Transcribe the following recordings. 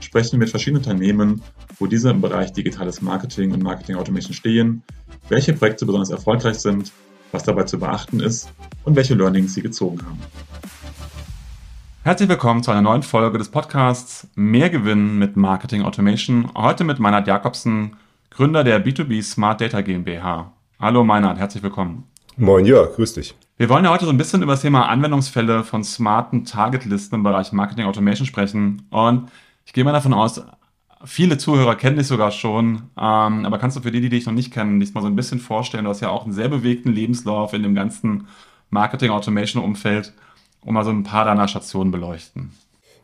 sprechen wir mit verschiedenen Unternehmen, wo diese im Bereich digitales Marketing und Marketing Automation stehen, welche Projekte besonders erfolgreich sind, was dabei zu beachten ist und welche Learnings sie gezogen haben. Herzlich willkommen zu einer neuen Folge des Podcasts Mehr Gewinn mit Marketing Automation. Heute mit Meinhard Jakobsen, Gründer der B2B Smart Data GmbH. Hallo Meinhard, herzlich willkommen. Moin Jörg, grüß dich. Wir wollen ja heute so ein bisschen über das Thema Anwendungsfälle von smarten Targetlisten im Bereich Marketing Automation sprechen. Und ich gehe mal davon aus, viele Zuhörer kennen dich sogar schon. Ähm, aber kannst du für die, die dich noch nicht kennen, dich mal so ein bisschen vorstellen? Du hast ja auch einen sehr bewegten Lebenslauf in dem ganzen Marketing Automation Umfeld, um mal so ein paar deiner Stationen beleuchten.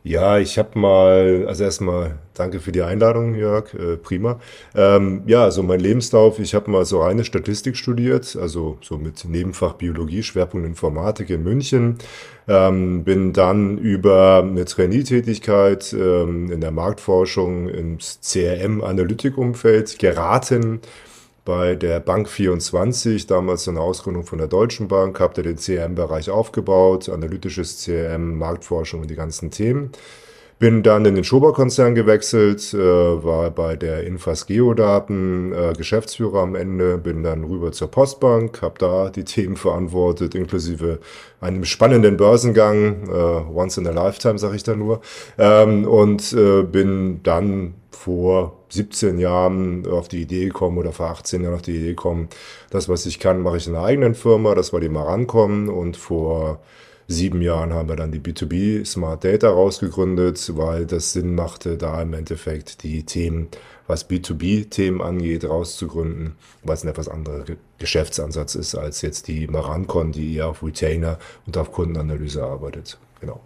Ja, ich habe mal, also erstmal danke für die Einladung, Jörg, äh, prima. Ähm, ja, also mein Lebenslauf, ich habe mal so reine Statistik studiert, also so mit Nebenfach Biologie, Schwerpunkt Informatik in München. Ähm, bin dann über eine Trainee-Tätigkeit ähm, in der Marktforschung ins CRM-Analytik-Umfeld geraten bei der Bank 24, damals eine Ausgründung von der Deutschen Bank, habt ihr den CRM-Bereich aufgebaut, analytisches CRM, Marktforschung und die ganzen Themen. Bin dann in den Schober-Konzern gewechselt, äh, war bei der Infas Geodaten äh, Geschäftsführer am Ende, bin dann rüber zur Postbank, habe da die Themen verantwortet, inklusive einem spannenden Börsengang, äh, once in a lifetime, sage ich da nur, ähm, und äh, bin dann vor 17 Jahren auf die Idee gekommen oder vor 18 Jahren auf die Idee gekommen, das, was ich kann, mache ich in einer eigenen Firma, das war die Marankommen und vor sieben Jahren haben wir dann die B2B Smart Data rausgegründet, weil das Sinn machte, da im Endeffekt die Themen, was B2B-Themen angeht, rauszugründen, weil es ein etwas anderer Geschäftsansatz ist als jetzt die Marancon, die eher auf Retainer und auf Kundenanalyse arbeitet. Genau.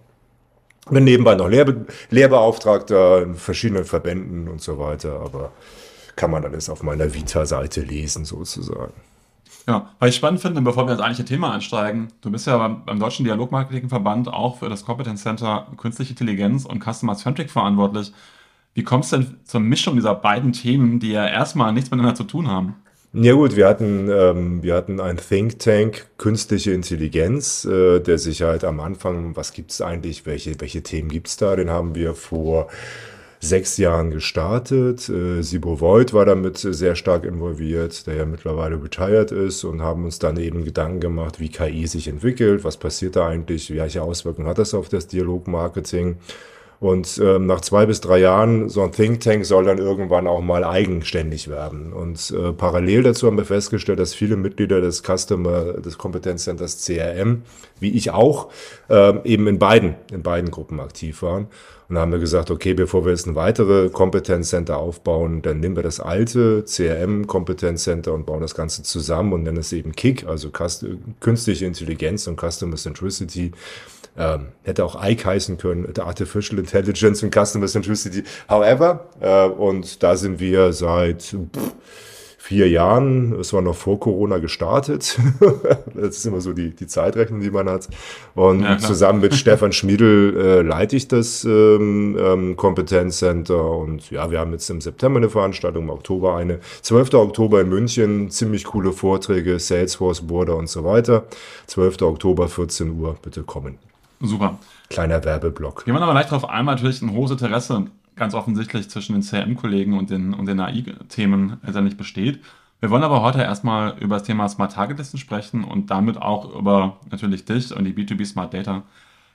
Bin nebenbei noch Lehr Lehrbeauftragter in verschiedenen Verbänden und so weiter, aber kann man alles auf meiner Vita-Seite lesen sozusagen. Ja, weil ich spannend finde, bevor wir ins eigentliche Thema einsteigen, du bist ja beim, Deutschen Dialogmarketingverband auch für das Competence Center Künstliche Intelligenz und Customer Centric verantwortlich. Wie kommst du denn zur Mischung dieser beiden Themen, die ja erstmal nichts miteinander zu tun haben? Ja gut, wir hatten, ähm, wir hatten ein Think Tank Künstliche Intelligenz, äh, der sich halt am Anfang, was gibt's eigentlich, welche, welche Themen gibt's da, den haben wir vor sechs Jahren gestartet. Äh, Sibo Voigt war damit sehr stark involviert, der ja mittlerweile retired ist und haben uns dann eben Gedanken gemacht, wie KI sich entwickelt, was passiert da eigentlich, welche Auswirkungen hat das auf das Dialogmarketing. Und ähm, nach zwei bis drei Jahren, so ein Think Tank soll dann irgendwann auch mal eigenständig werden. Und äh, parallel dazu haben wir festgestellt, dass viele Mitglieder des Customer, des Kompetenzcenters CRM, wie ich auch, äh, eben in beiden, in beiden Gruppen aktiv waren. Und da haben wir gesagt, okay, bevor wir jetzt ein weitere Kompetenzcenter aufbauen, dann nehmen wir das alte CRM-Kompetenzcenter und bauen das Ganze zusammen und nennen es eben KIC, also Künstliche Intelligenz und Customer Centricity. Ähm, hätte auch Ike heißen können, Artificial Intelligence und Customer Centricity. However, äh, und da sind wir seit... Pff, vier Jahren, es war noch vor Corona gestartet. das ist immer so die, die Zeitrechnung, die man hat. Und ja, zusammen mit Stefan Schmiedel äh, leite ich das ähm, ähm, Kompetenzcenter. Und ja, wir haben jetzt im September eine Veranstaltung, im Oktober eine. 12. Oktober in München, ziemlich coole Vorträge, Salesforce, Border und so weiter. 12. Oktober, 14 Uhr, bitte kommen. Super. Kleiner Werbeblock. Gehen wir aber gleich darauf ein, natürlich ein hohes Interesse ganz offensichtlich zwischen den CRM-Kollegen und den, und den AI-Themen letztendlich besteht. Wir wollen aber heute erstmal über das Thema Smart Target Listen sprechen und damit auch über natürlich dich und die B2B Smart Data.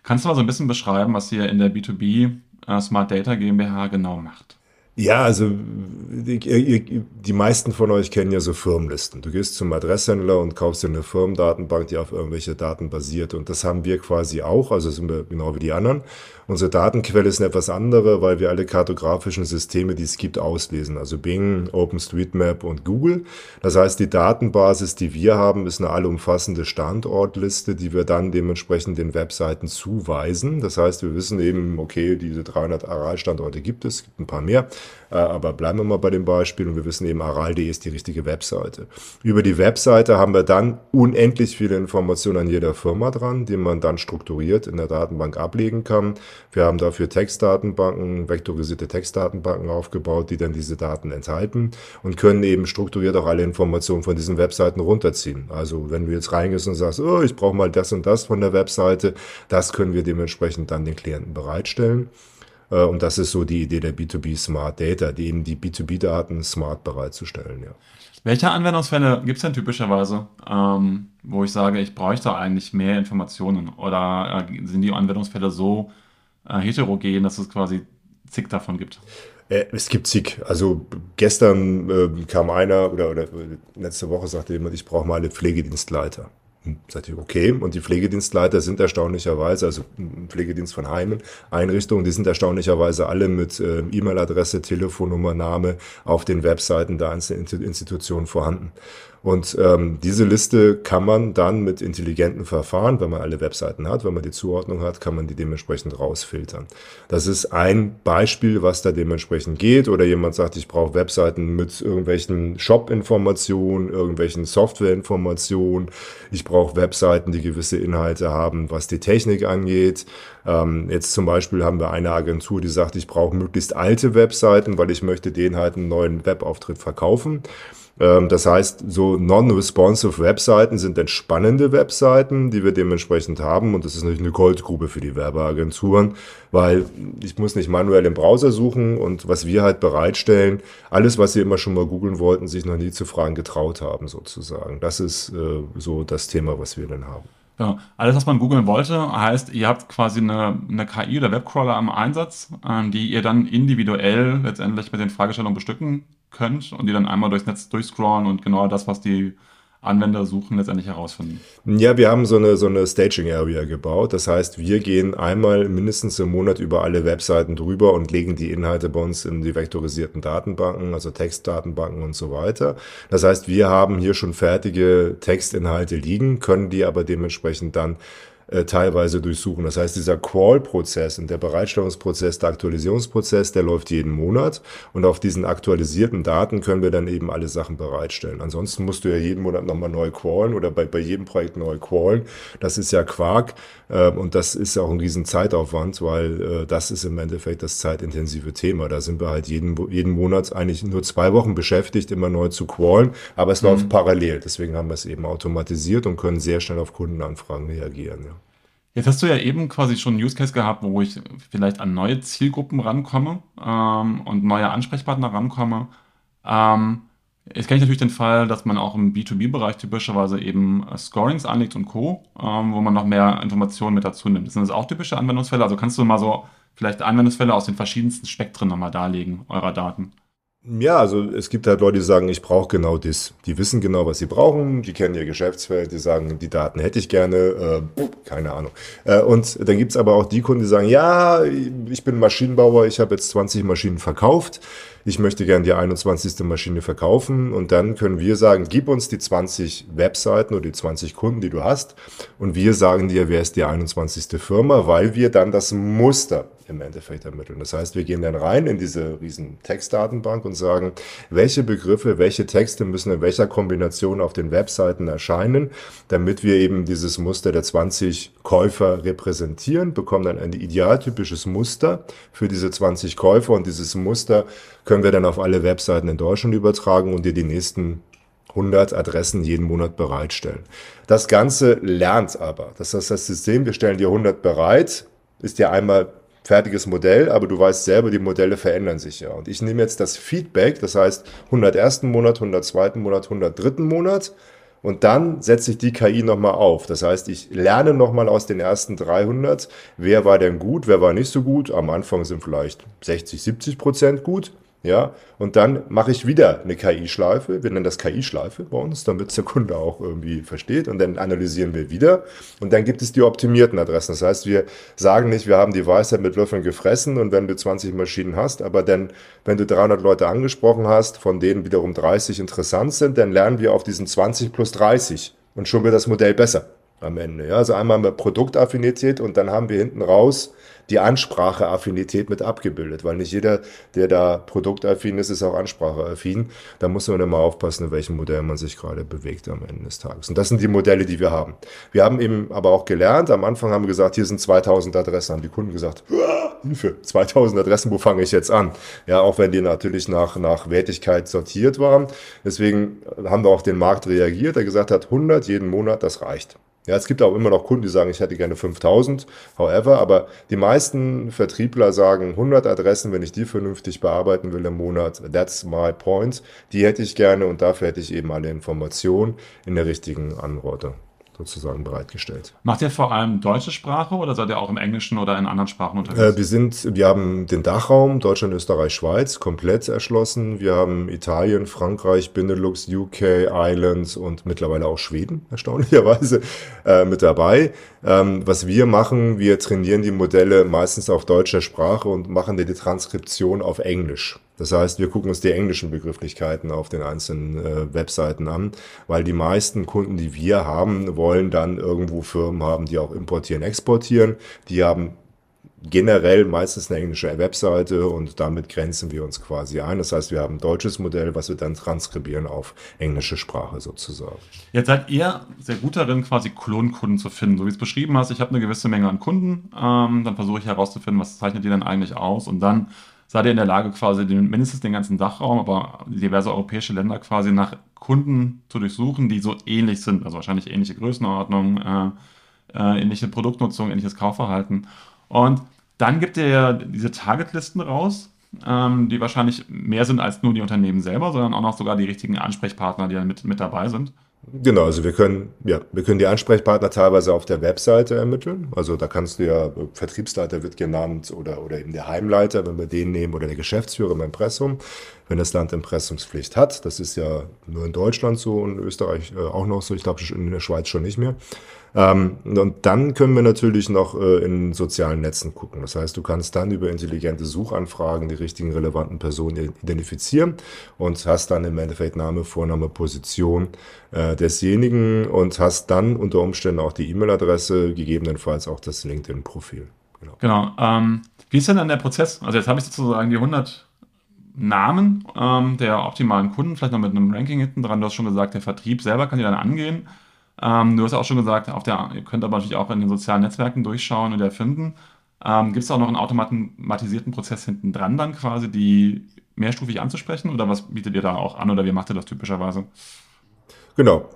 Kannst du mal so ein bisschen beschreiben, was ihr in der B2B äh, Smart Data GmbH genau macht? Ja, also die, die meisten von euch kennen ja so Firmenlisten. Du gehst zum Adresshändler und kaufst dir eine Firmendatenbank, die auf irgendwelche Daten basiert. Und das haben wir quasi auch, also sind wir genau wie die anderen. Unsere Datenquelle ist eine etwas andere, weil wir alle kartografischen Systeme, die es gibt, auslesen. Also Bing, OpenStreetMap und Google. Das heißt, die Datenbasis, die wir haben, ist eine allumfassende Standortliste, die wir dann dementsprechend den Webseiten zuweisen. Das heißt, wir wissen eben, okay, diese 300 Aral-Standorte gibt es, es gibt ein paar mehr, aber bleiben wir mal bei dem Beispiel und wir wissen eben, aral.de ist die richtige Webseite. Über die Webseite haben wir dann unendlich viele Informationen an jeder Firma dran, die man dann strukturiert in der Datenbank ablegen kann. Wir haben dafür Textdatenbanken, vektorisierte Textdatenbanken aufgebaut, die dann diese Daten enthalten und können eben strukturiert auch alle Informationen von diesen Webseiten runterziehen. Also wenn du jetzt reingehst und sagst, oh, ich brauche mal das und das von der Webseite, das können wir dementsprechend dann den Klienten bereitstellen. Äh, und das ist so die Idee der B2B Smart Data, die eben die B2B-Daten smart bereitzustellen. Ja. Welche Anwendungsfälle gibt es denn typischerweise, ähm, wo ich sage, ich bräuchte eigentlich mehr Informationen? Oder äh, sind die Anwendungsfälle so äh, heterogen, dass es quasi zig davon gibt? Äh, es gibt zig. Also gestern äh, kam einer oder, oder letzte Woche sagte jemand, ich brauche mal einen Pflegedienstleiter. Sagt ihr, okay. Und die Pflegedienstleiter sind erstaunlicherweise, also Pflegedienst von Heimen, Einrichtungen, die sind erstaunlicherweise alle mit äh, E-Mail-Adresse, Telefonnummer, Name auf den Webseiten der einzelnen Institutionen vorhanden. Und ähm, diese Liste kann man dann mit intelligenten Verfahren, wenn man alle Webseiten hat, wenn man die Zuordnung hat, kann man die dementsprechend rausfiltern. Das ist ein Beispiel, was da dementsprechend geht. Oder jemand sagt, ich brauche Webseiten mit irgendwelchen Shop-Informationen, irgendwelchen Software-Informationen. Ich brauche Webseiten, die gewisse Inhalte haben, was die Technik angeht. Ähm, jetzt zum Beispiel haben wir eine Agentur, die sagt, ich brauche möglichst alte Webseiten, weil ich möchte denen halt einen neuen Webauftritt verkaufen. Ähm, das heißt, so non-responsive Webseiten sind entspannende Webseiten, die wir dementsprechend haben. Und das ist natürlich eine Goldgrube für die Werbeagenturen, weil ich muss nicht manuell im Browser suchen und was wir halt bereitstellen, alles, was Sie immer schon mal googeln wollten, sich noch nie zu fragen getraut haben, sozusagen. Das ist äh, so das Thema, was wir dann haben. Ja, alles, was man googeln wollte, heißt, ihr habt quasi eine, eine KI oder Webcrawler am Einsatz, äh, die ihr dann individuell letztendlich mit den Fragestellungen bestücken könnt und die dann einmal durchs Netz durchscrollen und genau das, was die Anwender suchen, letztendlich herausfinden. Ja, wir haben so eine, so eine Staging Area gebaut. Das heißt, wir gehen einmal mindestens im Monat über alle Webseiten drüber und legen die Inhalte bei uns in die vektorisierten Datenbanken, also Textdatenbanken und so weiter. Das heißt, wir haben hier schon fertige Textinhalte liegen, können die aber dementsprechend dann äh, teilweise durchsuchen. Das heißt, dieser Crawl-Prozess und der Bereitstellungsprozess, der Aktualisierungsprozess, der läuft jeden Monat und auf diesen aktualisierten Daten können wir dann eben alle Sachen bereitstellen. Ansonsten musst du ja jeden Monat nochmal neu crawlen oder bei, bei jedem Projekt neu crawlen. Das ist ja Quark und das ist auch ein riesen Zeitaufwand, weil äh, das ist im Endeffekt das zeitintensive Thema. Da sind wir halt jeden, jeden Monat eigentlich nur zwei Wochen beschäftigt, immer neu zu crawlen, aber es mhm. läuft parallel. Deswegen haben wir es eben automatisiert und können sehr schnell auf Kundenanfragen reagieren. Ja. Jetzt hast du ja eben quasi schon einen Use Case gehabt, wo ich vielleicht an neue Zielgruppen rankomme ähm, und neue Ansprechpartner rankomme. Ähm, jetzt kenne ich natürlich den Fall, dass man auch im B2B-Bereich typischerweise eben äh, Scorings anlegt und Co., ähm, wo man noch mehr Informationen mit dazu nimmt. Sind das auch typische Anwendungsfälle? Also kannst du mal so vielleicht Anwendungsfälle aus den verschiedensten Spektren nochmal darlegen, eurer Daten? Ja, also es gibt halt Leute, die sagen, ich brauche genau das. Die wissen genau, was sie brauchen, die kennen ihr Geschäftsfeld, die sagen, die Daten hätte ich gerne, äh, keine Ahnung. Äh, und dann gibt's aber auch die Kunden, die sagen, ja, ich bin Maschinenbauer, ich habe jetzt 20 Maschinen verkauft, ich möchte gerne die 21. Maschine verkaufen und dann können wir sagen, gib uns die 20 Webseiten oder die 20 Kunden, die du hast und wir sagen dir, wer ist die 21. Firma, weil wir dann das Muster im Endeffekt ermitteln. Das heißt, wir gehen dann rein in diese riesen Textdatenbank und sagen, welche Begriffe, welche Texte müssen in welcher Kombination auf den Webseiten erscheinen, damit wir eben dieses Muster der 20 Käufer repräsentieren, bekommen dann ein idealtypisches Muster für diese 20 Käufer und dieses Muster können wir dann auf alle Webseiten in Deutschland übertragen und dir die nächsten 100 Adressen jeden Monat bereitstellen. Das Ganze lernt aber. Das ist das System, wir stellen dir 100 bereit, ist dir einmal fertiges Modell, aber du weißt selber, die Modelle verändern sich ja. Und ich nehme jetzt das Feedback, das heißt 101. Monat, 102. Monat, 103. Monat und dann setze ich die KI nochmal auf. Das heißt, ich lerne nochmal aus den ersten 300, wer war denn gut, wer war nicht so gut. Am Anfang sind vielleicht 60, 70 Prozent gut. Ja, und dann mache ich wieder eine KI-Schleife. Wir nennen das KI-Schleife bei uns, damit der Kunde auch irgendwie versteht. Und dann analysieren wir wieder. Und dann gibt es die optimierten Adressen. Das heißt, wir sagen nicht, wir haben die Weisheit mit Löffeln gefressen und wenn du 20 Maschinen hast, aber dann, wenn du 300 Leute angesprochen hast, von denen wiederum 30 interessant sind, dann lernen wir auf diesen 20 plus 30 und schon wird das Modell besser am Ende. Ja, also einmal mit Produktaffinität und dann haben wir hinten raus die Anspracheaffinität mit abgebildet, weil nicht jeder, der da produktaffin ist, ist auch anspracheaffin. Da muss man immer aufpassen, in welchem Modell man sich gerade bewegt am Ende des Tages. Und das sind die Modelle, die wir haben. Wir haben eben aber auch gelernt, am Anfang haben wir gesagt, hier sind 2000 Adressen, haben die Kunden gesagt, Hilfe, 2000 Adressen, wo fange ich jetzt an? Ja, auch wenn die natürlich nach, nach Wertigkeit sortiert waren. Deswegen haben wir auch den Markt reagiert, der gesagt hat, 100 jeden Monat, das reicht. Ja, es gibt auch immer noch Kunden, die sagen, ich hätte gerne 5000, however, aber die meisten Vertriebler sagen 100 Adressen, wenn ich die vernünftig bearbeiten will im Monat, that's my point. Die hätte ich gerne und dafür hätte ich eben alle Informationen in der richtigen Anworte sozusagen bereitgestellt. Macht ihr vor allem deutsche Sprache oder seid ihr auch im Englischen oder in anderen Sprachen unterwegs? Äh, wir sind, wir haben den Dachraum Deutschland, Österreich, Schweiz komplett erschlossen. Wir haben Italien, Frankreich, Benelux, UK, Islands und mittlerweile auch Schweden erstaunlicherweise äh, mit dabei. Ähm, was wir machen, wir trainieren die Modelle meistens auf deutscher Sprache und machen die Transkription auf Englisch. Das heißt, wir gucken uns die englischen Begrifflichkeiten auf den einzelnen äh, Webseiten an, weil die meisten Kunden, die wir haben, wollen dann irgendwo Firmen haben, die auch importieren, exportieren. Die haben generell meistens eine englische Webseite und damit grenzen wir uns quasi ein. Das heißt, wir haben ein deutsches Modell, was wir dann transkribieren auf englische Sprache sozusagen. Jetzt seid ihr sehr gut darin, quasi Klonkunden zu finden. So wie es beschrieben hast, ich habe eine gewisse Menge an Kunden, ähm, dann versuche ich herauszufinden, was zeichnet die denn eigentlich aus und dann seid ihr in der Lage, quasi den, mindestens den ganzen Dachraum, aber diverse europäische Länder quasi nach Kunden zu durchsuchen, die so ähnlich sind, also wahrscheinlich ähnliche Größenordnung, äh, äh, ähnliche Produktnutzung, ähnliches Kaufverhalten. Und dann gibt ihr ja diese Targetlisten raus, ähm, die wahrscheinlich mehr sind als nur die Unternehmen selber, sondern auch noch sogar die richtigen Ansprechpartner, die dann mit, mit dabei sind. Genau, also wir können, ja, wir können die Ansprechpartner teilweise auf der Webseite ermitteln. Also da kannst du ja, Vertriebsleiter wird genannt oder, oder eben der Heimleiter, wenn wir den nehmen, oder der Geschäftsführer im Impressum, wenn das Land Impressumspflicht hat. Das ist ja nur in Deutschland so und Österreich äh, auch noch so, ich glaube in der Schweiz schon nicht mehr. Ähm, und dann können wir natürlich noch äh, in sozialen Netzen gucken. Das heißt, du kannst dann über intelligente Suchanfragen die richtigen relevanten Personen identifizieren und hast dann im Endeffekt Name, Vorname, Position äh, desjenigen und hast dann unter Umständen auch die E-Mail-Adresse, gegebenenfalls auch das LinkedIn-Profil. Genau. genau. Ähm, wie ist denn dann der Prozess? Also jetzt habe ich sozusagen die 100 Namen ähm, der optimalen Kunden, vielleicht noch mit einem Ranking hinten dran. Du hast schon gesagt, der Vertrieb selber kann die dann angehen. Ähm, du hast auch schon gesagt, auf der, ihr könnt aber natürlich auch in den sozialen Netzwerken durchschauen und erfinden. Ähm, Gibt es auch noch einen automatisierten Prozess hinten dran dann quasi, die mehrstufig anzusprechen oder was bietet ihr da auch an oder wie macht ihr das typischerweise? Genau.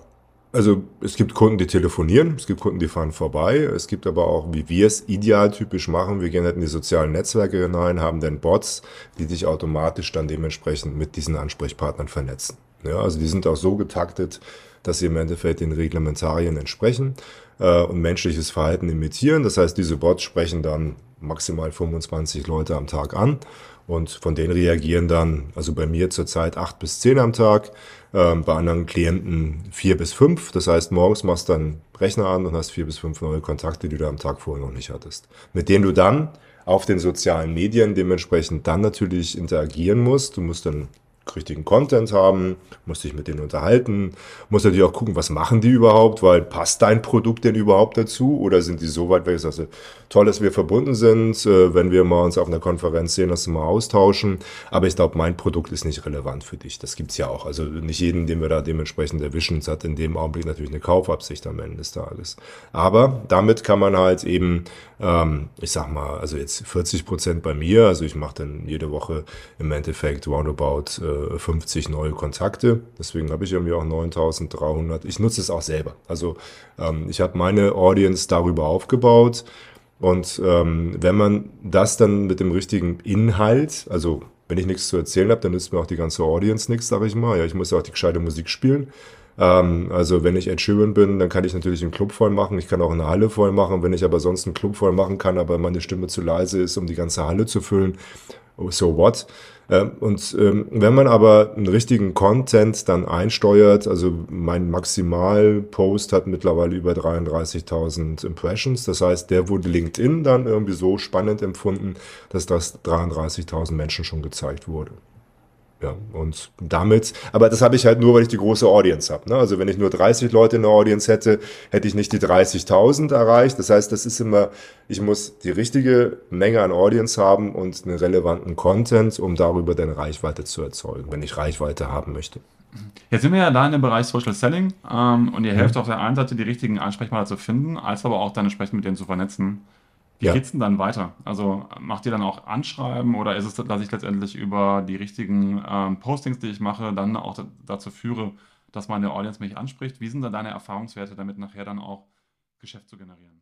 Also es gibt Kunden, die telefonieren, es gibt Kunden, die fahren vorbei, es gibt aber auch, wie wir es idealtypisch machen, wir gehen halt in die sozialen Netzwerke hinein, haben dann Bots, die sich automatisch dann dementsprechend mit diesen Ansprechpartnern vernetzen. Ja, also die sind auch so getaktet, dass sie im Endeffekt den Reglementarien entsprechen äh, und menschliches Verhalten imitieren. Das heißt, diese Bots sprechen dann maximal 25 Leute am Tag an und von denen reagieren dann, also bei mir zurzeit acht bis zehn am Tag, äh, bei anderen Klienten vier bis fünf. Das heißt, morgens machst du dann Rechner an und hast vier bis fünf neue Kontakte, die du am Tag vorher noch nicht hattest. Mit denen du dann auf den sozialen Medien dementsprechend dann natürlich interagieren musst. Du musst dann richtigen Content haben, musst dich mit denen unterhalten, musst natürlich auch gucken, was machen die überhaupt, weil passt dein Produkt denn überhaupt dazu oder sind die so weit weg, dass sie toll, dass wir verbunden sind, äh, wenn wir mal uns auf einer Konferenz sehen, dass wir mal austauschen, aber ich glaube, mein Produkt ist nicht relevant für dich, das gibt's ja auch, also nicht jeden, den wir da dementsprechend erwischen, hat in dem Augenblick natürlich eine Kaufabsicht am Ende des Tages, aber damit kann man halt eben, ähm, ich sag mal, also jetzt 40 Prozent bei mir, also ich mache dann jede Woche im Endeffekt roundabout äh, 50 neue Kontakte. Deswegen habe ich irgendwie auch 9300. Ich nutze es auch selber. Also ähm, ich habe meine Audience darüber aufgebaut. Und ähm, wenn man das dann mit dem richtigen Inhalt, also wenn ich nichts zu erzählen habe, dann nützt mir auch die ganze Audience nichts, sage ich mal. Ja, ich muss ja auch die gescheite Musik spielen. Ähm, also wenn ich Ed Sheeran bin, dann kann ich natürlich einen Club voll machen. Ich kann auch eine Halle voll machen. Wenn ich aber sonst einen Club voll machen kann, aber meine Stimme zu leise ist, um die ganze Halle zu füllen, so what? Ähm, und ähm, wenn man aber einen richtigen Content dann einsteuert, also mein Maximalpost hat mittlerweile über 33.000 Impressions, das heißt, der wurde LinkedIn dann irgendwie so spannend empfunden, dass das 33.000 Menschen schon gezeigt wurde. Ja, und damit, aber das habe ich halt nur, weil ich die große Audience habe. Ne? Also wenn ich nur 30 Leute in der Audience hätte, hätte ich nicht die 30.000 erreicht. Das heißt, das ist immer, ich muss die richtige Menge an Audience haben und einen relevanten Content, um darüber dann Reichweite zu erzeugen, wenn ich Reichweite haben möchte. Jetzt sind wir ja da in dem Bereich Social Selling ähm, und ihr helft auf der einen Seite, die richtigen Ansprechpartner zu finden, als aber auch dann entsprechend mit denen zu vernetzen. Wie ja. geht's denn dann weiter? Also macht ihr dann auch Anschreiben oder ist es, dass ich letztendlich über die richtigen ähm, Postings, die ich mache, dann auch dazu führe, dass meine Audience mich anspricht? Wie sind dann deine Erfahrungswerte, damit nachher dann auch Geschäft zu generieren?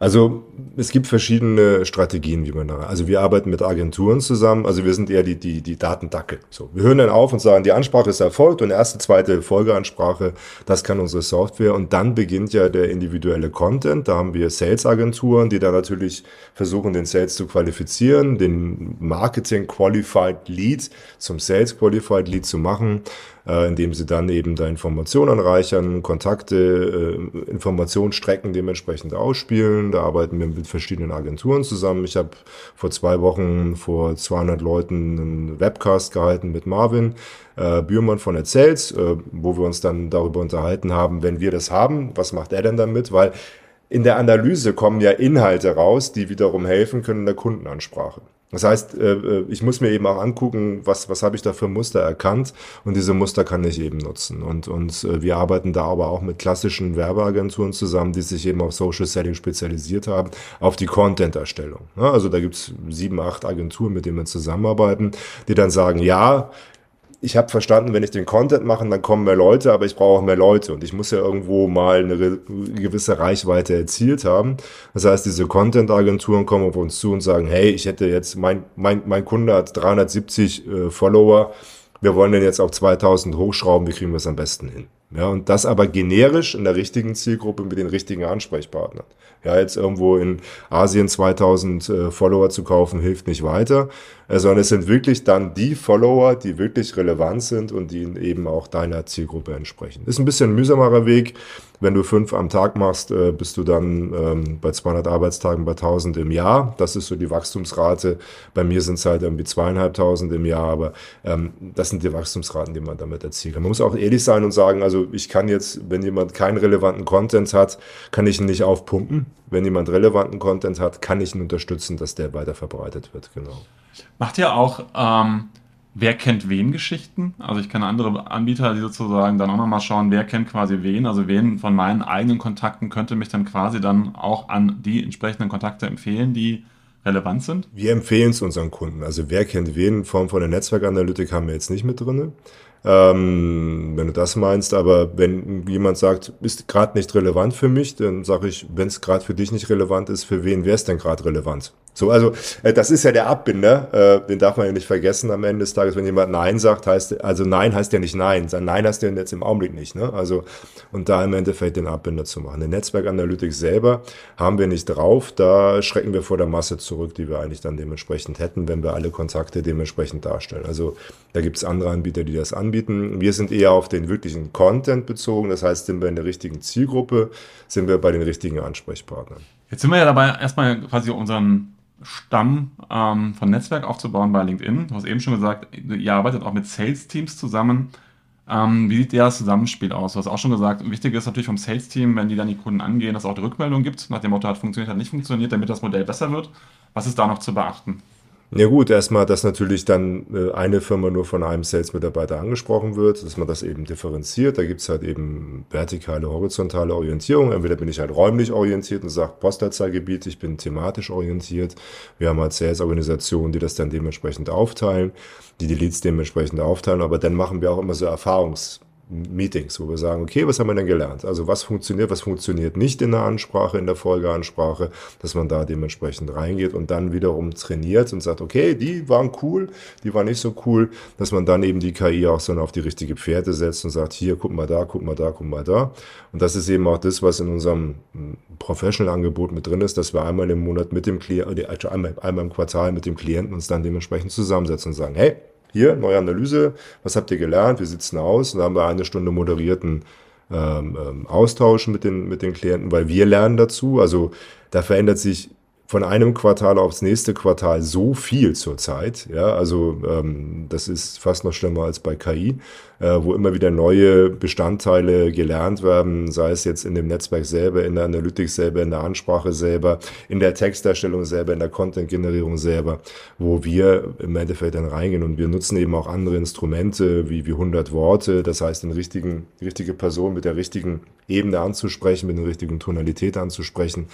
Also es gibt verschiedene Strategien, wie man da. Also wir arbeiten mit Agenturen zusammen. Also wir sind eher die die die Datendackel. So, wir hören dann auf und sagen, die Ansprache ist erfolgt und erste, zweite Folgeansprache, das kann unsere Software. Und dann beginnt ja der individuelle Content. Da haben wir Sales-Agenturen, die da natürlich versuchen, den Sales zu qualifizieren, den Marketing Qualified Lead zum Sales Qualified Lead zu machen äh, indem sie dann eben da Informationen anreichern, Kontakte, äh, Informationsstrecken dementsprechend ausspielen. Da arbeiten wir mit verschiedenen Agenturen zusammen. Ich habe vor zwei Wochen vor 200 Leuten einen Webcast gehalten mit Marvin äh, Bührmann von Erzähls, äh, wo wir uns dann darüber unterhalten haben, wenn wir das haben, was macht er denn damit? Weil in der Analyse kommen ja Inhalte raus, die wiederum helfen können in der Kundenansprache. Das heißt, äh, äh, ich muss mir eben auch angucken, was, was habe ich da für Muster erkannt und diese Muster kann ich eben nutzen. Und, und äh, wir arbeiten da aber auch mit klassischen Werbeagenturen zusammen, die sich eben auf Social Selling spezialisiert haben, auf die Content-Erstellung. Also da gibt's sieben, acht Agenturen, mit denen wir zusammenarbeiten, die dann sagen, ja, ich habe verstanden, wenn ich den Content mache, dann kommen mehr Leute, aber ich brauche auch mehr Leute und ich muss ja irgendwo mal eine gewisse Reichweite erzielt haben. Das heißt, diese Content-Agenturen kommen auf uns zu und sagen, hey, ich hätte jetzt, mein, mein, mein Kunde hat 370 äh, Follower, wir wollen den jetzt auf 2000 hochschrauben, wie kriegen wir es am besten hin? Ja, und das aber generisch in der richtigen Zielgruppe mit den richtigen Ansprechpartnern. Ja, jetzt irgendwo in Asien 2000 äh, Follower zu kaufen, hilft nicht weiter, äh, sondern es sind wirklich dann die Follower, die wirklich relevant sind und die eben auch deiner Zielgruppe entsprechen. Ist ein bisschen ein mühsamerer Weg. Wenn du fünf am Tag machst, äh, bist du dann ähm, bei 200 Arbeitstagen bei 1000 im Jahr. Das ist so die Wachstumsrate. Bei mir sind es halt irgendwie zweieinhalbtausend im Jahr, aber ähm, das sind die Wachstumsraten, die man damit erzielt. Man muss auch ehrlich sein und sagen, also ich kann jetzt, wenn jemand keinen relevanten Content hat, kann ich ihn nicht aufpumpen. Wenn jemand relevanten Content hat, kann ich ihn unterstützen, dass der weiter verbreitet wird. Genau. Macht ihr auch ähm, wer kennt wen Geschichten. Also ich kenne andere Anbieter, die sozusagen dann auch nochmal schauen, wer kennt quasi wen. Also wen von meinen eigenen Kontakten könnte mich dann quasi dann auch an die entsprechenden Kontakte empfehlen, die relevant sind? Wir empfehlen es unseren Kunden. Also wer kennt wen in Form von der Netzwerkanalytik haben wir jetzt nicht mit drin. Ähm, wenn du das meinst, aber wenn jemand sagt, ist gerade nicht relevant für mich, dann sage ich, wenn es gerade für dich nicht relevant ist, für wen wäre es denn gerade relevant? So, also äh, das ist ja der Abbinder, äh, den darf man ja nicht vergessen am Ende des Tages, wenn jemand Nein sagt, heißt, also Nein heißt ja nicht Nein, sein Nein heißt ja jetzt im Augenblick nicht, ne? Also, und da im Endeffekt den Abbinder zu machen. Eine Netzwerkanalytik selber haben wir nicht drauf, da schrecken wir vor der Masse zurück, die wir eigentlich dann dementsprechend hätten, wenn wir alle Kontakte dementsprechend darstellen. Also da gibt es andere Anbieter, die das anbieten. Wir sind eher auf den wirklichen Content bezogen, das heißt, sind wir in der richtigen Zielgruppe, sind wir bei den richtigen Ansprechpartnern. Jetzt sind wir ja dabei, erstmal quasi unseren Stamm ähm, von Netzwerk aufzubauen bei LinkedIn. Du hast eben schon gesagt, ihr arbeitet auch mit Sales-Teams zusammen. Ähm, wie sieht das Zusammenspiel aus? Du hast auch schon gesagt, wichtig ist natürlich vom Sales-Team, wenn die dann die Kunden angehen, dass es auch die Rückmeldung gibt, nach dem Motto hat funktioniert, hat nicht funktioniert, damit das Modell besser wird. Was ist da noch zu beachten? Ja gut, erstmal, dass natürlich dann äh, eine Firma nur von einem Sales-Mitarbeiter angesprochen wird, dass man das eben differenziert. Da gibt's halt eben vertikale, horizontale Orientierung. Entweder bin ich halt räumlich orientiert und sage Postleitzahlgebiet, ich bin thematisch orientiert. Wir haben halt Sales-Organisationen, die das dann dementsprechend aufteilen, die die Leads dementsprechend aufteilen. Aber dann machen wir auch immer so Erfahrungs- Meetings, wo wir sagen, okay, was haben wir denn gelernt? Also was funktioniert, was funktioniert nicht in der Ansprache, in der Folgeansprache, dass man da dementsprechend reingeht und dann wiederum trainiert und sagt, okay, die waren cool, die waren nicht so cool, dass man dann eben die KI auch so auf die richtige Pferde setzt und sagt, hier, guck mal da, guck mal da, guck mal da. Und das ist eben auch das, was in unserem hm, Professional-Angebot mit drin ist, dass wir einmal im Monat mit dem Klienten, also einmal, einmal im Quartal mit dem Klienten uns dann dementsprechend zusammensetzen und sagen, hey, hier, neue Analyse, was habt ihr gelernt, wie sieht's denn aus? Und da haben wir eine Stunde moderierten ähm, ähm, Austausch mit den, mit den Klienten, weil wir lernen dazu. Also da verändert sich von einem Quartal aufs nächste Quartal so viel zurzeit. Ja, also ähm, das ist fast noch schlimmer als bei KI, äh, wo immer wieder neue Bestandteile gelernt werden, sei es jetzt in dem Netzwerk selber, in der Analytik selber, in der Ansprache selber, in der Texterstellung selber, in der Content-Generierung selber, wo wir im Endeffekt dann reingehen und wir nutzen eben auch andere Instrumente wie, wie 100 Worte, das heißt den richtigen, die richtige Person mit der richtigen Ebene anzusprechen, mit der richtigen Tonalität anzusprechen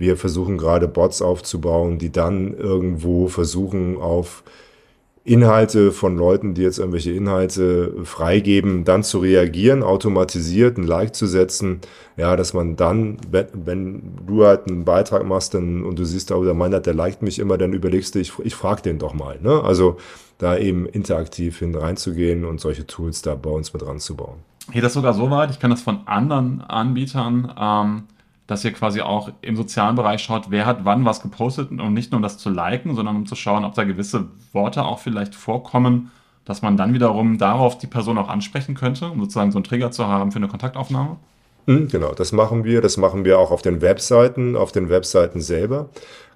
wir versuchen gerade Bots aufzubauen, die dann irgendwo versuchen auf Inhalte von Leuten, die jetzt irgendwelche Inhalte freigeben, dann zu reagieren, automatisiert ein Like zu setzen, ja, dass man dann, wenn, du halt einen Beitrag machst dann, und du siehst, oh, der meiner, der liked mich immer, dann überlegst du, ich, ich frag den doch mal. Ne? Also da eben interaktiv hin reinzugehen und solche Tools da bei uns mit ranzubauen. Geht das sogar so weit? Ich kann das von anderen Anbietern ähm dass ihr quasi auch im sozialen Bereich schaut, wer hat wann was gepostet und nicht nur um das zu liken, sondern um zu schauen, ob da gewisse Worte auch vielleicht vorkommen, dass man dann wiederum darauf die Person auch ansprechen könnte, um sozusagen so einen Trigger zu haben für eine Kontaktaufnahme? Hm, genau, das machen wir. Das machen wir auch auf den Webseiten, auf den Webseiten selber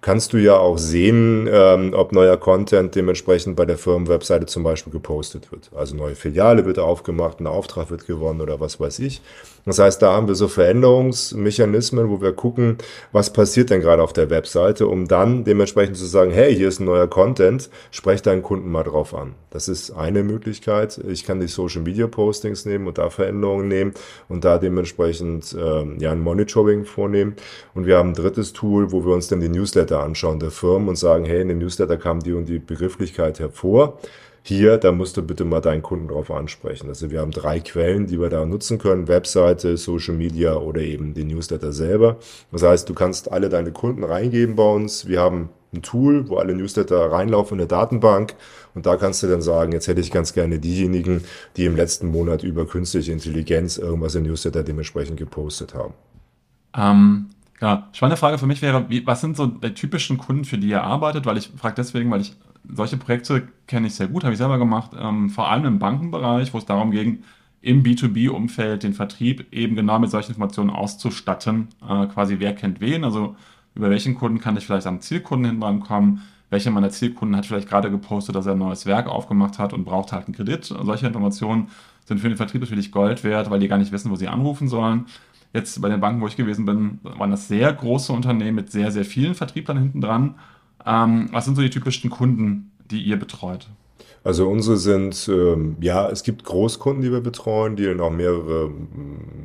kannst du ja auch sehen, ähm, ob neuer Content dementsprechend bei der Firmenwebseite zum Beispiel gepostet wird. Also neue Filiale wird aufgemacht, ein Auftrag wird gewonnen oder was weiß ich. Das heißt, da haben wir so Veränderungsmechanismen, wo wir gucken, was passiert denn gerade auf der Webseite, um dann dementsprechend zu sagen, hey, hier ist ein neuer Content, sprech deinen Kunden mal drauf an. Das ist eine Möglichkeit. Ich kann die Social Media Postings nehmen und da Veränderungen nehmen und da dementsprechend ähm, ja ein Monitoring vornehmen. Und wir haben ein drittes Tool, wo wir uns dann die Newsletter Newsletter anschauen der Firmen und sagen, hey, in dem Newsletter kam die und die Begrifflichkeit hervor. Hier, da musst du bitte mal deinen Kunden drauf ansprechen. Also wir haben drei Quellen, die wir da nutzen können. Webseite, Social Media oder eben den Newsletter selber. Das heißt, du kannst alle deine Kunden reingeben bei uns. Wir haben ein Tool, wo alle Newsletter reinlaufen in der Datenbank. Und da kannst du dann sagen, jetzt hätte ich ganz gerne diejenigen, die im letzten Monat über künstliche Intelligenz irgendwas im Newsletter dementsprechend gepostet haben. Ähm, ja, spannende Frage für mich wäre, wie, was sind so die typischen Kunden, für die ihr arbeitet? Weil ich frage deswegen, weil ich solche Projekte kenne ich sehr gut, habe ich selber gemacht, ähm, vor allem im Bankenbereich, wo es darum ging, im B2B-Umfeld den Vertrieb eben genau mit solchen Informationen auszustatten. Äh, quasi, wer kennt wen, also über welchen Kunden kann ich vielleicht am Zielkunden hinkommen, welcher meiner Zielkunden hat vielleicht gerade gepostet, dass er ein neues Werk aufgemacht hat und braucht halt einen Kredit. Solche Informationen sind für den Vertrieb natürlich Gold wert, weil die gar nicht wissen, wo sie anrufen sollen. Jetzt bei den Banken, wo ich gewesen bin, waren das sehr große Unternehmen mit sehr, sehr vielen Vertrieblern hinten dran. Ähm, was sind so die typischen Kunden, die ihr betreut? Also unsere sind, ähm, ja, es gibt Großkunden, die wir betreuen, die dann auch mehrere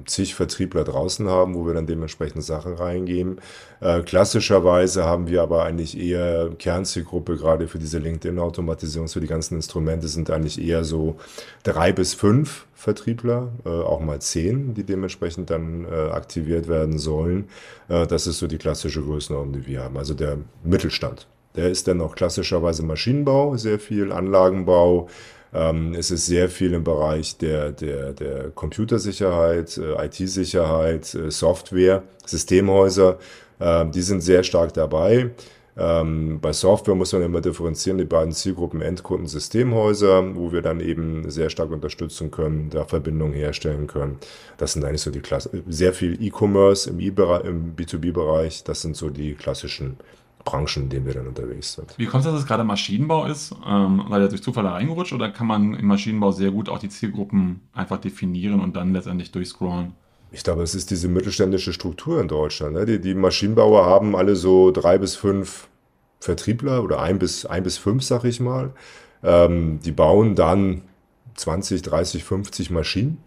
zig Vertriebler draußen haben, wo wir dann dementsprechend Sachen reingeben. Äh, klassischerweise haben wir aber eigentlich eher Kernzielgruppe, gerade für diese LinkedIn-Automatisierung, für die ganzen Instrumente sind eigentlich eher so drei bis fünf Vertriebler, äh, auch mal zehn, die dementsprechend dann äh, aktiviert werden sollen. Äh, das ist so die klassische Größenordnung, die wir haben, also der Mittelstand. Der ist dann auch klassischerweise Maschinenbau, sehr viel Anlagenbau. Ähm, es ist sehr viel im Bereich der, der, der Computersicherheit, äh, IT-Sicherheit, äh, Software, Systemhäuser. Äh, die sind sehr stark dabei. Ähm, bei Software muss man immer differenzieren, die beiden Zielgruppen Endkunden, Systemhäuser, wo wir dann eben sehr stark unterstützen können, da Verbindungen herstellen können. Das sind eigentlich so die Klasse. Sehr viel E-Commerce im, e im B2B-Bereich, das sind so die klassischen Branchen, in denen wir dann unterwegs sind. Wie kommt es, dass es gerade Maschinenbau ist? Ähm, weil er durch Zufall da reingerutscht oder kann man im Maschinenbau sehr gut auch die Zielgruppen einfach definieren und dann letztendlich durchscrollen? Ich glaube, es ist diese mittelständische Struktur in Deutschland. Ne? Die, die, Maschinenbauer haben alle so drei bis fünf Vertriebler oder ein bis, ein bis fünf, sag ich mal. Ähm, die bauen dann 20, 30, 50 Maschinen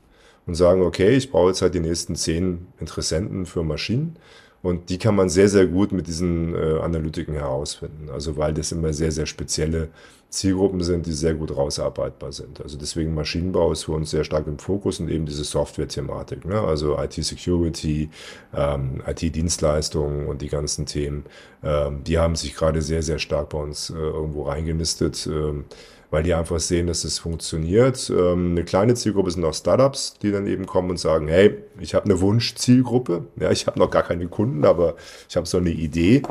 und sagen, okay, ich brauche jetzt halt die nächsten zehn Interessenten für Maschinen Und die kann man sehr, sehr gut mit diesen äh, Analytiken herausfinden. Also weil das immer sehr, sehr spezielle Zielgruppen sind, die sehr gut rausarbeitbar sind. Also deswegen Maschinenbau ist für uns sehr stark im Fokus und eben diese Software-Thematik. Ne? Also IT-Security, ähm, IT-Dienstleistungen und die ganzen Themen, ähm, die haben sich gerade sehr, sehr stark bei uns äh, irgendwo reingenistet. Ähm, weil die einfach sehen, dass es funktioniert. Ähm, eine kleine Zielgruppe sind auch Startups, die dann eben kommen und sagen, hey, ich habe eine Wunschzielgruppe. Ja, ich habe noch gar keine Kunden, aber ich habe so eine Idee.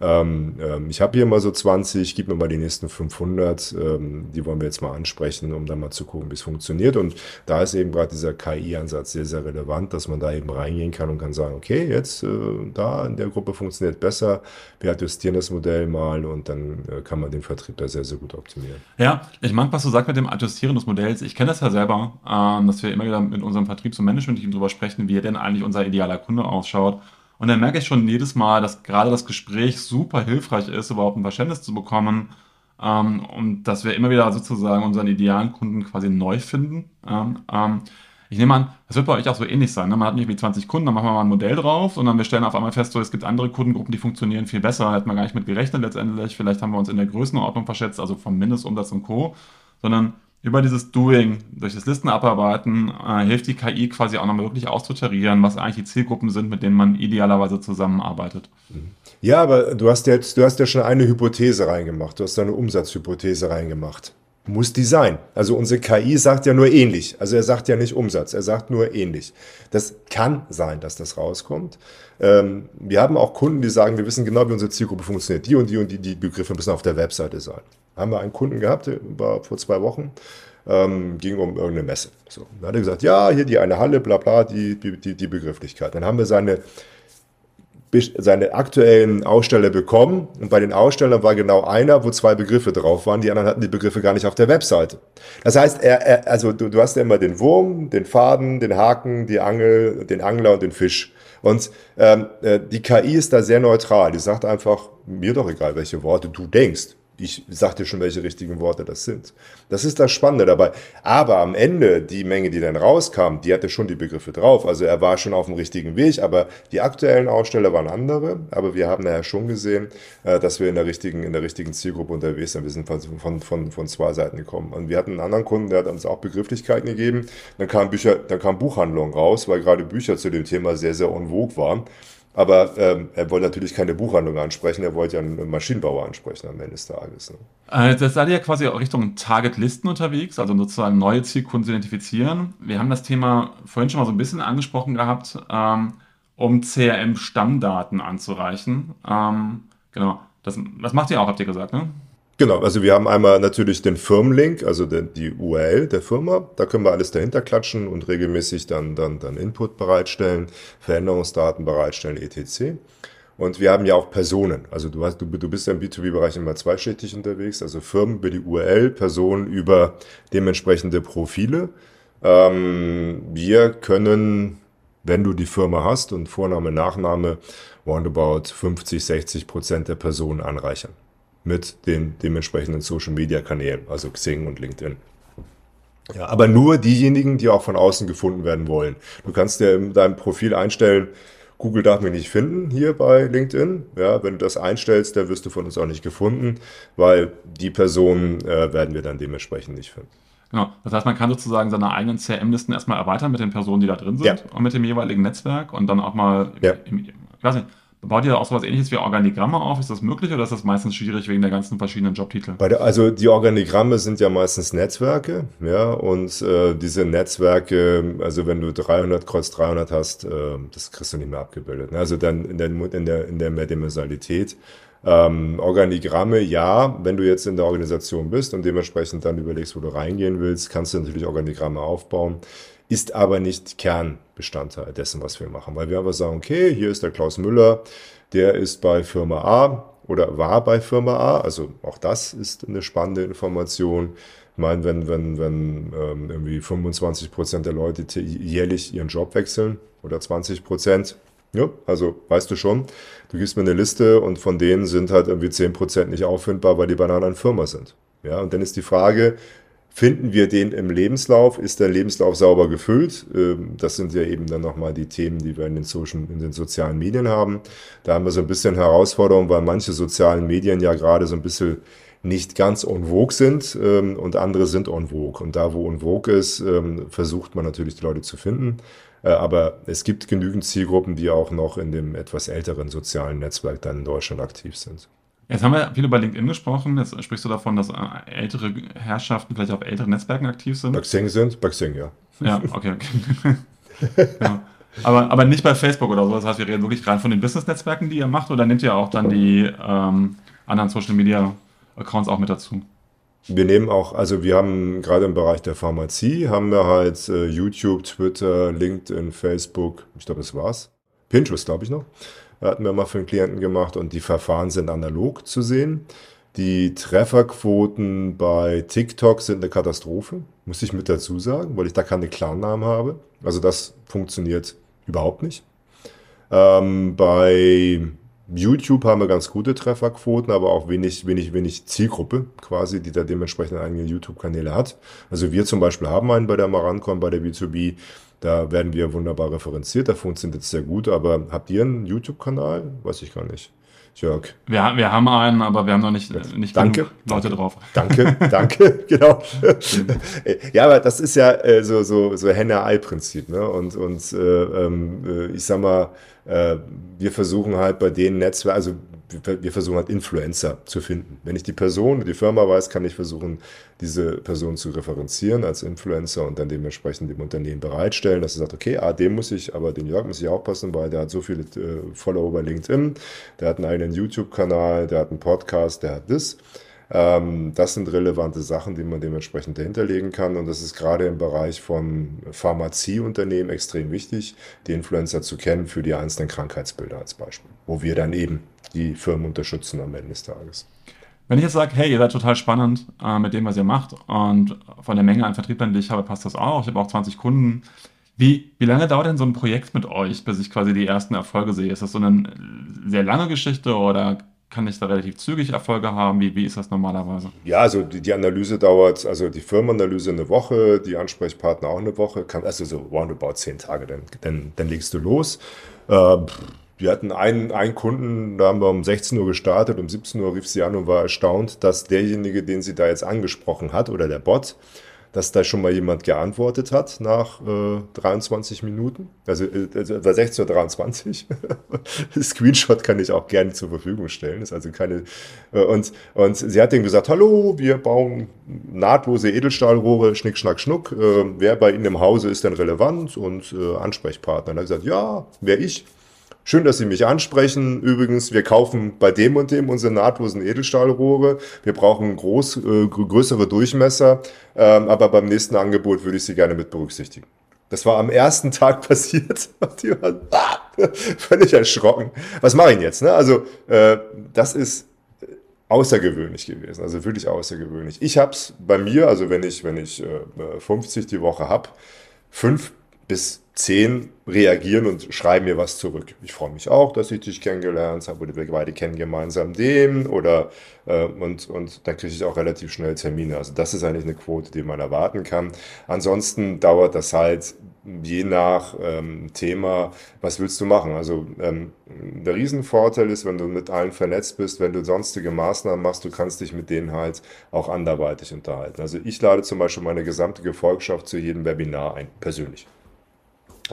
Ähm, ähm, ich habe hier mal so 20, gib mir mal die nächsten 500. Ähm, die wollen wir jetzt mal ansprechen, um dann mal zu gucken, wie es funktioniert. Und da ist eben gerade dieser KI-Ansatz sehr, sehr relevant, dass man da eben reingehen kann und kann sagen, okay, jetzt äh, da in der Gruppe funktioniert besser. Wir adjustieren das Modell mal und dann äh, kann man den Vertrieb da sehr, sehr gut optimieren. Ja, ich mag, was du sagst mit dem Adjustieren des Modells. Ich kenne das ja selber, ähm, dass wir immer wieder mit unserem Vertriebs- und Management-Team darüber sprechen, wie denn eigentlich unser idealer Kunde ausschaut. Und dann merke ich schon jedes Mal, dass gerade das Gespräch super hilfreich ist, überhaupt ein Verständnis zu bekommen. Ähm, und dass wir immer wieder sozusagen unseren idealen Kunden quasi neu finden. Ähm, ähm, ich nehme an, das wird bei euch auch so ähnlich sein. Ne? Man hat nicht wie 20 Kunden, dann machen wir mal ein Modell drauf und dann wir stellen auf einmal fest, so, es gibt andere Kundengruppen, die funktionieren viel besser. Hat man gar nicht mit gerechnet letztendlich. Vielleicht haben wir uns in der Größenordnung verschätzt, also vom Mindestumsatz und Co. Sondern über dieses Doing, durch das Listen abarbeiten, äh, hilft die KI quasi auch nochmal wirklich auszutarieren, was eigentlich die Zielgruppen sind, mit denen man idealerweise zusammenarbeitet. Ja, aber du hast jetzt, du hast ja schon eine Hypothese reingemacht, du hast eine Umsatzhypothese reingemacht. Muss die sein. Also unsere KI sagt ja nur ähnlich. Also er sagt ja nicht Umsatz, er sagt nur ähnlich. Das kann sein, dass das rauskommt. Ähm, wir haben auch Kunden, die sagen, wir wissen genau, wie unsere Zielgruppe funktioniert. Die und die und die, die Begriffe müssen auf der Webseite sein haben wir einen Kunden gehabt, war vor zwei Wochen, ähm, ging um irgendeine Messe. So, dann hat er gesagt, ja, hier die eine Halle, bla bla, die, die, die Begrifflichkeit. Dann haben wir seine, seine aktuellen Aussteller bekommen und bei den Ausstellern war genau einer, wo zwei Begriffe drauf waren, die anderen hatten die Begriffe gar nicht auf der Webseite. Das heißt, er, er, also du, du hast ja immer den Wurm, den Faden, den Haken, die Angel, den Angler und den Fisch. Und ähm, äh, die KI ist da sehr neutral. Die sagt einfach, mir doch egal, welche Worte du denkst ich sag dir schon, welche richtigen Worte das sind. Das ist das Spannende dabei. Aber am Ende, die Menge, die dann rauskam, die hatte schon die Begriffe drauf. Also er war schon auf dem richtigen Weg, aber die aktuellen Aussteller waren andere. Aber wir haben nachher schon gesehen, äh, dass wir in der richtigen, in der richtigen Zielgruppe unterwegs sind. Wir sind von, von, von zwei Seiten gekommen. Und wir hatten einen anderen Kunden, der hat uns auch Begrifflichkeiten gegeben. Dann kam Bücher, dann kam Buchhandlung raus, weil gerade Bücher zu dem Thema sehr, sehr en vogue waren. Aber ähm, er wollte natürlich keine Buchhandlung ansprechen, er wollte ja einen Maschinenbauer ansprechen am Ende des Tages. Ne? Also das seid ihr ja quasi auch Richtung Target-Listen unterwegs, also sozusagen neue Zielkunden identifizieren. Wir haben das Thema vorhin schon mal so ein bisschen angesprochen gehabt, ähm, um CRM-Stammdaten anzureichen. Ähm, genau, das, das macht ihr auch, habt ihr gesagt, ne? Genau, also wir haben einmal natürlich den Firmenlink, also die URL der Firma. Da können wir alles dahinter klatschen und regelmäßig dann, dann, dann Input bereitstellen, Veränderungsdaten bereitstellen, etc. Und wir haben ja auch Personen. Also du, hast, du, du bist ja im B2B-Bereich immer zweischichtig unterwegs. Also Firmen über die URL, Personen über dementsprechende Profile. Ähm, wir können, wenn du die Firma hast und Vorname, Nachname, roundabout 50, 60 Prozent der Personen anreichern mit den dementsprechenden Social Media Kanälen, also Xing und LinkedIn. Ja, aber nur diejenigen, die auch von außen gefunden werden wollen. Du kannst dir in deinem Profil einstellen, Google darf mich nicht finden hier bei LinkedIn. Ja, wenn du das einstellst, dann wirst du von uns auch nicht gefunden, weil die Personen äh, werden wir dann dementsprechend nicht finden. Genau. Das heißt, man kann sozusagen seine eigenen CRM-Listen erstmal erweitern mit den Personen, die da drin sind ja. und mit dem jeweiligen Netzwerk und dann auch mal, ja. im, ich weiß nicht, Baut ihr auch sowas ähnliches wie Organigramme auf? Ist das möglich oder ist das meistens schwierig wegen der ganzen verschiedenen Jobtitel? Der, also die Organigramme sind ja meistens Netzwerke, ja, und äh, diese Netzwerke, also wenn du 300 kreuz 300 hast, äh, das kriegst du nicht mehr abgebildet. Ne? Also dann in der, in der, in der Mehrdimensionalität. Ähm, Organigramme, ja, wenn du jetzt in der Organisation bist und dementsprechend dann überlegst, wo du reingehen willst, kannst du natürlich Organigramme aufbauen ist aber nicht Kernbestandteil dessen, was wir machen. Weil wir einfach sagen, okay, hier ist der Klaus Müller, der ist bei Firma A oder war bei Firma A. Also auch das ist eine spannende Information. Ich meine, wenn, wenn, wenn ähm, irgendwie 25 Prozent der Leute jährlich ihren Job wechseln oder 20 Prozent, ja, also weißt du schon, du gibst mir eine Liste und von denen sind halt irgendwie 10 Prozent nicht auffindbar, weil die bei einer anderen Firma sind. Ja, und dann ist die Frage, Finden wir den im Lebenslauf? Ist der Lebenslauf sauber gefüllt? Ähm, das sind ja eben dann nochmal die Themen, die wir in den, Social, in den sozialen Medien haben. Da haben wir so ein bisschen Herausforderung, weil manche sozialen Medien ja gerade so ein bisschen nicht ganz en vogue sind ähm, und andere sind en vogue. Und da, wo en vogue ist, ähm, versucht man natürlich die Leute zu finden. Äh, aber es gibt genügend Zielgruppen, die auch noch in dem etwas älteren sozialen Netzwerk dann in Deutschland aktiv sind. Jetzt haben wir viel über LinkedIn gesprochen. Jetzt sprichst du davon, dass ältere Herrschaften vielleicht auf älteren Netzwerken aktiv sind. Baxing sind? Baxing, ja. Ja, okay, okay. ja. Aber, aber nicht bei Facebook oder so. Das heißt, wir reden wirklich gerade von den Business-Netzwerken, die ihr macht, oder nehmt ihr auch dann die ähm, anderen Social-Media-Accounts auch mit dazu? Wir nehmen auch, also wir haben gerade im Bereich der Pharmazie, haben wir halt äh, YouTube, Twitter, LinkedIn, Facebook, ich glaube, das war's. Pinterest, glaube ich noch hatten wir mal für einen Klienten gemacht und die Verfahren sind analog zu sehen. Die Trefferquoten bei TikTok sind eine Katastrophe, muss ich mit dazu sagen, weil ich da keine Klarnamen habe. Also das funktioniert überhaupt nicht. Ähm, bei YouTube haben wir ganz gute Trefferquoten, aber auch wenig, wenig, wenig Zielgruppe quasi, die da dementsprechend eigene YouTube-Kanäle hat. Also wir zum Beispiel haben einen bei der Marancon, bei der B2B. Da werden wir wunderbar referenziert, da funktioniert es sehr gut. Aber habt ihr einen YouTube-Kanal? Weiß ich gar nicht. Jörg. Wir, wir haben einen, aber wir haben noch nicht, nicht danke, Leute drauf. Danke, danke, genau. ja, aber das ist ja äh, so, so, so Henne-Ei-Prinzip. Ne? Und, und äh, ähm, äh, ich sag mal, äh, wir versuchen halt bei den Netzwerken, also wir versuchen halt Influencer zu finden. Wenn ich die Person, die Firma weiß, kann ich versuchen, diese Person zu referenzieren als Influencer und dann dementsprechend dem Unternehmen bereitstellen, dass er sagt, okay, ah, dem muss ich, aber den Jörg muss ich auch passen, weil der hat so viele äh, Follower bei LinkedIn, der hat einen eigenen YouTube-Kanal, der hat einen Podcast, der hat das. Ähm, das sind relevante Sachen, die man dementsprechend dahinterlegen kann. Und das ist gerade im Bereich von Pharmazieunternehmen extrem wichtig, die Influencer zu kennen für die einzelnen Krankheitsbilder als Beispiel, wo wir dann eben die Firmen unterstützen am Ende des Tages. Wenn ich jetzt sage, hey, ihr seid total spannend äh, mit dem, was ihr macht und von der Menge an Vertrieblern, die ich habe, passt das auch. Ich habe auch 20 Kunden. Wie, wie lange dauert denn so ein Projekt mit euch, bis ich quasi die ersten Erfolge sehe? Ist das so eine sehr lange Geschichte oder kann ich da relativ zügig Erfolge haben? Wie, wie ist das normalerweise? Ja, also die, die Analyse dauert, also die Firmenanalyse eine Woche, die Ansprechpartner auch eine Woche, kann, also so roundabout zehn Tage, dann, dann, dann legst du los. Äh, wir hatten einen, einen Kunden, da haben wir um 16 Uhr gestartet, um 17 Uhr rief sie an und war erstaunt, dass derjenige, den sie da jetzt angesprochen hat oder der Bot, dass da schon mal jemand geantwortet hat nach äh, 23 Minuten. Also, äh, also war 16.23 Uhr. Screenshot kann ich auch gerne zur Verfügung stellen. ist also keine. Äh, und, und sie hat ihm gesagt: Hallo, wir bauen nahtlose Edelstahlrohre, Schnick, Schnack, Schnuck. Äh, wer bei Ihnen im Hause ist denn relevant und äh, Ansprechpartner? Und er hat gesagt: Ja, wer ich. Schön, dass Sie mich ansprechen. Übrigens, wir kaufen bei dem und dem unsere nahtlosen Edelstahlrohre. Wir brauchen groß, äh, größere Durchmesser, ähm, aber beim nächsten Angebot würde ich Sie gerne mit berücksichtigen. Das war am ersten Tag passiert. Die waren ah, völlig erschrocken. Was mache ich jetzt? Ne? Also, äh, das ist außergewöhnlich gewesen, also wirklich außergewöhnlich. Ich habe es bei mir, also wenn ich, wenn ich äh, 50 die Woche habe, fünf bis zehn reagieren und schreiben mir was zurück. Ich freue mich auch, dass ich dich kennengelernt habe oder wir beide kennen gemeinsam den oder äh, und, und dann kriege ich auch relativ schnell Termine. Also das ist eigentlich eine Quote, die man erwarten kann. Ansonsten dauert das halt je nach ähm, Thema, was willst du machen? Also ähm, der Riesenvorteil ist, wenn du mit allen vernetzt bist, wenn du sonstige Maßnahmen machst, du kannst dich mit denen halt auch anderweitig unterhalten. Also ich lade zum Beispiel meine gesamte Gefolgschaft zu jedem Webinar ein, persönlich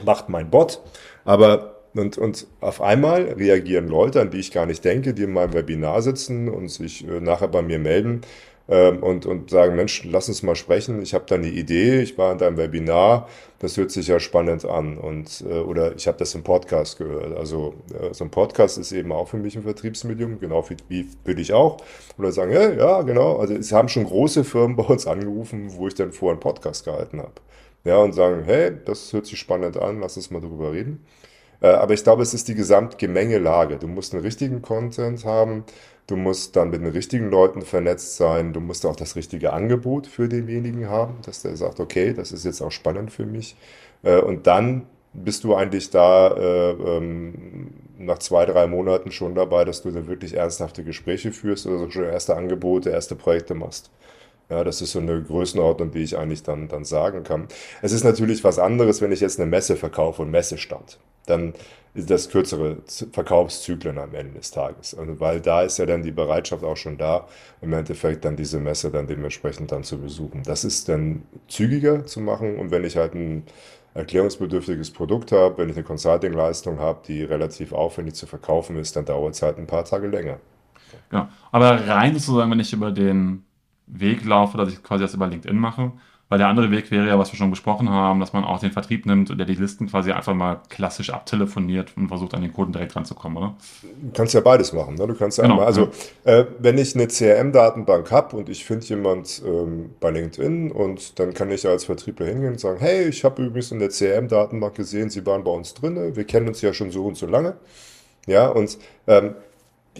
macht mein Bot. Aber und, und auf einmal reagieren Leute, an die ich gar nicht denke, die in meinem Webinar sitzen und sich äh, nachher bei mir melden ähm, und, und sagen, Mensch, lass uns mal sprechen, ich habe da eine Idee, ich war in deinem Webinar, das hört sich ja spannend an. Und, äh, oder ich habe das im Podcast gehört. Also äh, so ein Podcast ist eben auch für mich ein Vertriebsmedium, genau wie, wie für dich auch. Oder sagen, ja, ja, genau. Also es haben schon große Firmen bei uns angerufen, wo ich dann vorher einen Podcast gehalten habe ja, und sagen, hey, das hört sich spannend an, lass uns mal drüber reden. Äh, aber ich glaube, es ist die Gesamtgemengelage. Du musst einen richtigen Content haben, du musst dann mit den richtigen Leuten vernetzt sein, du musst auch das richtige Angebot für denjenigen haben, dass der sagt, okay, das ist jetzt auch spannend für mich. Äh, und dann bist du eigentlich da äh, ähm, nach zwei, drei Monaten schon dabei, dass du dann wirklich ernsthafte Gespräche führst oder schon erste Angebote, erste Projekte machst. Ja, das ist so eine Größenordnung, die ich eigentlich dann, dann sagen kann. Es ist natürlich was anderes, wenn ich jetzt eine Messe verkaufe und Messestand. Dann ist das kürzere Verkaufszyklen am Ende des Tages. Also, weil da ist ja dann die Bereitschaft auch schon da, im Endeffekt dann diese Messe dann dementsprechend dann zu besuchen. Das ist dann zügiger zu machen und wenn ich halt ein erklärungsbedürftiges Produkt habe, wenn ich eine Consulting-Leistung habe, die relativ aufwendig zu verkaufen ist, dann dauert es halt ein paar Tage länger. Genau. Aber rein sozusagen, wenn ich über den Weg laufe, dass ich quasi das über LinkedIn mache, weil der andere Weg wäre ja, was wir schon besprochen haben, dass man auch den Vertrieb nimmt und der die Listen quasi einfach mal klassisch abtelefoniert und versucht, an den Kunden direkt ranzukommen, oder? Du kannst ja beides machen. Ne? Du kannst ja genau, einmal, also ja. äh, wenn ich eine CRM-Datenbank habe und ich finde jemand ähm, bei LinkedIn und dann kann ich als Vertriebler hingehen und sagen, hey, ich habe übrigens in der CRM-Datenbank gesehen, Sie waren bei uns drin, wir kennen uns ja schon so und so lange. Ja, und ähm,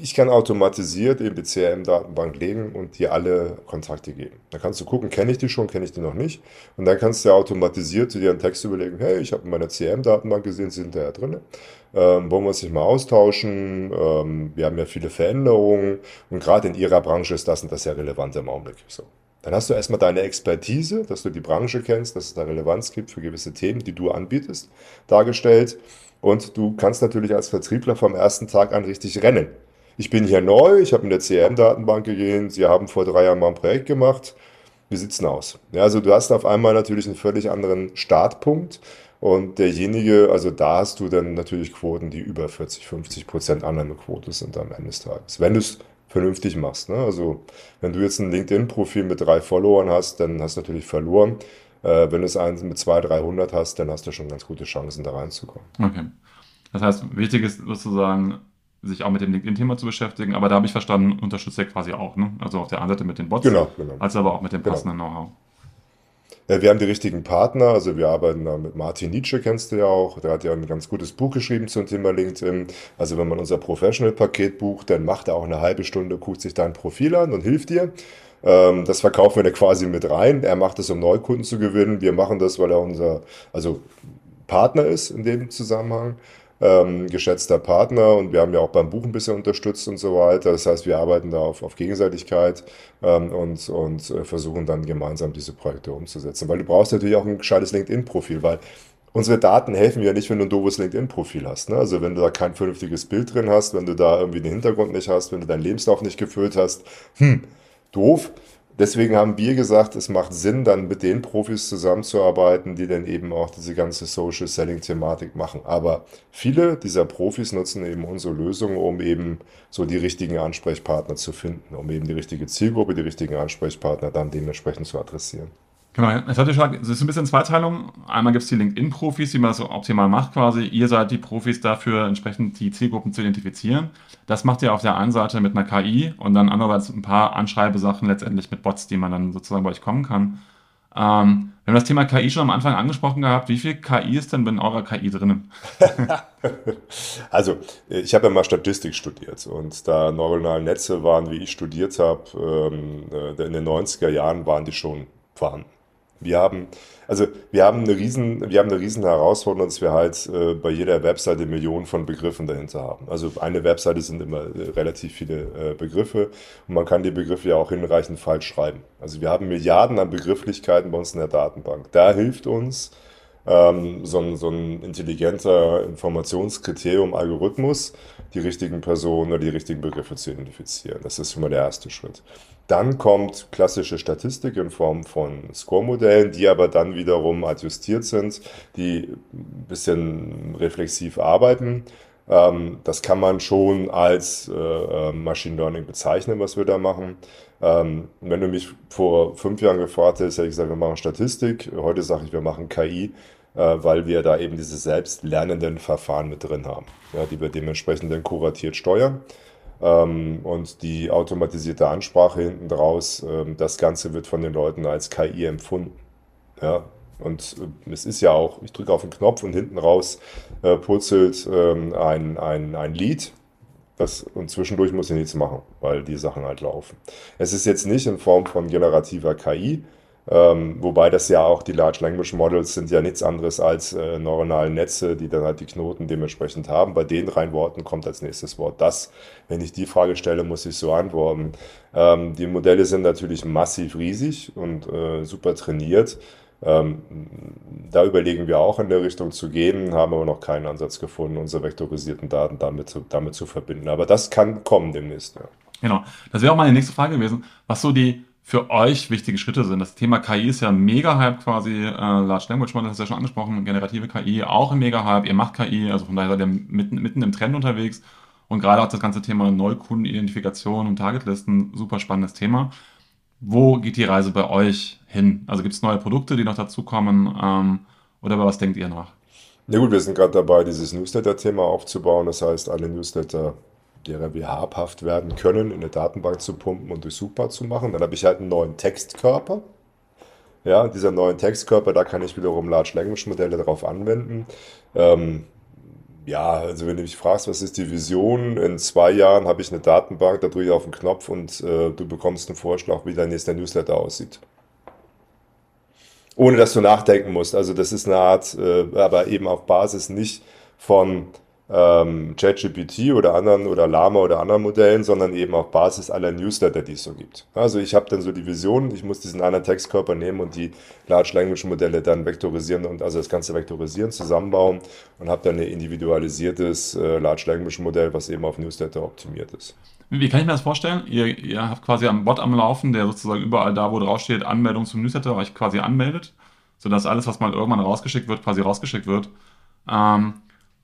ich kann automatisiert eben die CRM-Datenbank legen und dir alle Kontakte geben. Da kannst du gucken, kenne ich die schon, kenne ich die noch nicht. Und dann kannst du automatisiert dir einen Text überlegen, hey, ich habe in meiner CRM-Datenbank gesehen, sie sind da ja drin. Ähm, wollen wir uns nicht mal austauschen? Ähm, wir haben ja viele Veränderungen und gerade in ihrer Branche ist das und das ja relevant im Augenblick. So. Dann hast du erstmal deine Expertise, dass du die Branche kennst, dass es da Relevanz gibt für gewisse Themen, die du anbietest, dargestellt. Und du kannst natürlich als Vertriebler vom ersten Tag an richtig rennen ich bin hier neu, ich habe in der CRM-Datenbank gesehen, Sie haben vor drei Jahren mal ein Projekt gemacht. Wie sieht's denn aus? Ja, also du hast auf einmal natürlich einen völlig anderen Startpunkt und derjenige, also da hast du dann natürlich Quoten, die über 40, 50 Prozent Annahmequote sind am Ende des Tages. Wenn du es vernünftig machst. Ne? Also wenn du jetzt ein LinkedIn-Profil mit drei Followern hast, dann hast du natürlich verloren. Äh, wenn du es eins mit 200, 300 hast, dann hast du schon ganz gute Chancen, da reinzukommen. Okay. Das heißt, wichtig ist sozusagen, sich auch mit dem LinkedIn-Thema zu beschäftigen. Aber da habe ich verstanden, unterstützt er quasi auch. Ne? Also auf der einen Seite mit den Bots, genau, genau. als aber auch mit dem genau. passenden genau. Know-how. Ja, wir haben die richtigen Partner, also wir arbeiten da mit Martin Nietzsche, kennst du ja auch. Der hat ja ein ganz gutes Buch geschrieben zum Thema LinkedIn. Also wenn man unser Professional-Paket bucht, dann macht er auch eine halbe Stunde, guckt sich dein Profil an und hilft dir. Ähm, das verkaufen wir da quasi mit rein. Er macht es, um Neukunden zu gewinnen. Wir machen das, weil er unser also Partner ist in dem Zusammenhang ähm, geschätzter Partner und wir haben ja auch beim Buch ein bisschen unterstützt und so weiter. Das heißt, wir arbeiten da auf, auf Gegenseitigkeit ähm, und, und äh, versuchen dann gemeinsam diese Projekte umzusetzen. Weil du brauchst natürlich auch ein gescheites LinkedIn-Profil, weil unsere Daten helfen ja nicht, wenn du ein doofes LinkedIn-Profil hast. Ne? Also wenn du da kein vernünftiges Bild drin hast, wenn du da irgendwie den Hintergrund nicht hast, wenn du deinen Lebenslauf nicht gefüllt hast, hm, doof. Deswegen haben wir gesagt, es macht Sinn, dann mit den Profis zusammenzuarbeiten, die dann eben auch diese ganze Social Selling Thematik machen. Aber viele dieser Profis nutzen eben unsere Lösung, um eben so die richtigen Ansprechpartner zu finden, um eben die richtige Zielgruppe, die richtigen Ansprechpartner dann dementsprechend zu adressieren. Genau, jetzt hatte ich schon, es ist ein bisschen Zweiteilung. Einmal gibt es die LinkedIn-Profis, die man so optimal macht quasi. Ihr seid die Profis dafür, entsprechend die Zielgruppen zu identifizieren. Das macht ihr auf der einen Seite mit einer KI und dann andererseits ein paar Anschreibesachen letztendlich mit Bots, die man dann sozusagen bei euch kommen kann. Ähm, wir haben das Thema KI schon am Anfang angesprochen gehabt. Wie viel KI ist denn in eurer KI drinnen? also, ich habe ja mal Statistik studiert und da neuronale Netze waren, wie ich studiert habe, ähm, äh, in den 90er Jahren waren die schon vorhanden. Wir haben, also wir haben eine riesen, wir haben eine riesen Herausforderung, dass wir halt äh, bei jeder Webseite Millionen von Begriffen dahinter haben. Also eine Webseite sind immer äh, relativ viele äh, Begriffe und man kann die Begriffe ja auch hinreichend falsch schreiben. Also wir haben Milliarden an Begrifflichkeiten bei uns in der Datenbank. Da hilft uns ähm, so, ein, so ein intelligenter Informationskriterium, Algorithmus, die richtigen Personen oder die richtigen Begriffe zu identifizieren. Das ist schon mal der erste Schritt. Dann kommt klassische Statistik in Form von Score-Modellen, die aber dann wiederum adjustiert sind, die ein bisschen reflexiv arbeiten. Ähm, das kann man schon als äh, äh, Machine Learning bezeichnen, was wir da machen. Ähm, wenn du mich vor fünf Jahren gefragt hättest, hätte ich gesagt, wir machen Statistik. Heute sage ich, wir machen KI, weil wir da eben diese selbstlernenden Verfahren mit drin haben, ja, die wir dementsprechend dann kuratiert steuern. Ähm, und die automatisierte Ansprache hinten draus, ähm, das Ganze wird von den Leuten als KI empfunden. Ja, und äh, es ist ja auch, ich drücke auf den Knopf und hinten raus äh, purzelt ähm, ein, ein, ein Lied. Das, und zwischendurch muss ich nichts machen, weil die Sachen halt laufen. Es ist jetzt nicht in Form von generativer KI, Ähm, wobei das ja auch die Large Language Models sind ja nichts anderes als äh, neuronale Netze, die dann halt die Knoten dementsprechend haben. Bei den drei Worten kommt als nächstes Wort das. Wenn ich die Frage stelle, muss ich so antworten. Ähm, die Modelle sind natürlich massiv riesig und äh, super trainiert. Ähm, da überlegen wir auch in der Richtung zu gehen, haben aber noch keinen Ansatz gefunden, unsere vektorisierten Daten damit zu, damit zu verbinden. Aber das kann kommen demnächst. Ja. Genau. Das wäre auch meine nächste Frage gewesen, was so die für euch wichtige Schritte sind. Das Thema KI ist ja mega Hype quasi. Äh, Large Language Model hast du ja schon angesprochen, generative KI auch ein mega Hype. Ihr macht KI, also von daher seid ihr mitten, mitten im Trend unterwegs. Und gerade auch das ganze Thema Neukundenidentifikation und Targetlisten, super spannendes Thema. Wo geht die Reise bei euch hin? Also gibt es neue Produkte, die noch dazukommen? Ähm, oder was denkt ihr nach? Na gut, wir sind gerade dabei, dieses Newsletter-Thema aufzubauen. Das heißt, alle Newsletter derer wir habhaft werden können, in eine Datenbank zu pumpen und durchsuchbar zu machen. Dann habe ich halt einen neuen Textkörper. Ja, dieser neue Textkörper, da kann ich wiederum Large Language Modelle darauf anwenden. Ähm, ja, also wenn du mich fragst, was ist die Vision? In zwei Jahren habe ich eine Datenbank, da drücke ich auf den Knopf und äh, du bekommst einen Vorschlag, wie dein nächster Newsletter aussieht. Ohne dass du nachdenken musst. Also das ist eine Art, äh, aber eben auf Basis nicht von ähm, ChatGPT oder anderen oder Lama oder anderen Modellen, sondern eben auf Basis aller Newsletter, die es so gibt. Also ich habe dann so die Vision, ich muss diesen anderen Textkörper nehmen und die Large Language Modelle dann vektorisieren und also das ganze vektorisieren, zusammenbauen und habe dann ein individualisiertes äh, Large Language Modell, was eben auf Newsletter optimiert ist. Wie kann ich mir das vorstellen? Ihr, ihr habt quasi einen Bot am Laufen, der sozusagen überall da, wo drauf steht, Anmeldung zum Newsletter, euch quasi anmeldet, sodass alles, was mal irgendwann rausgeschickt wird, quasi rausgeschickt wird. Ähm,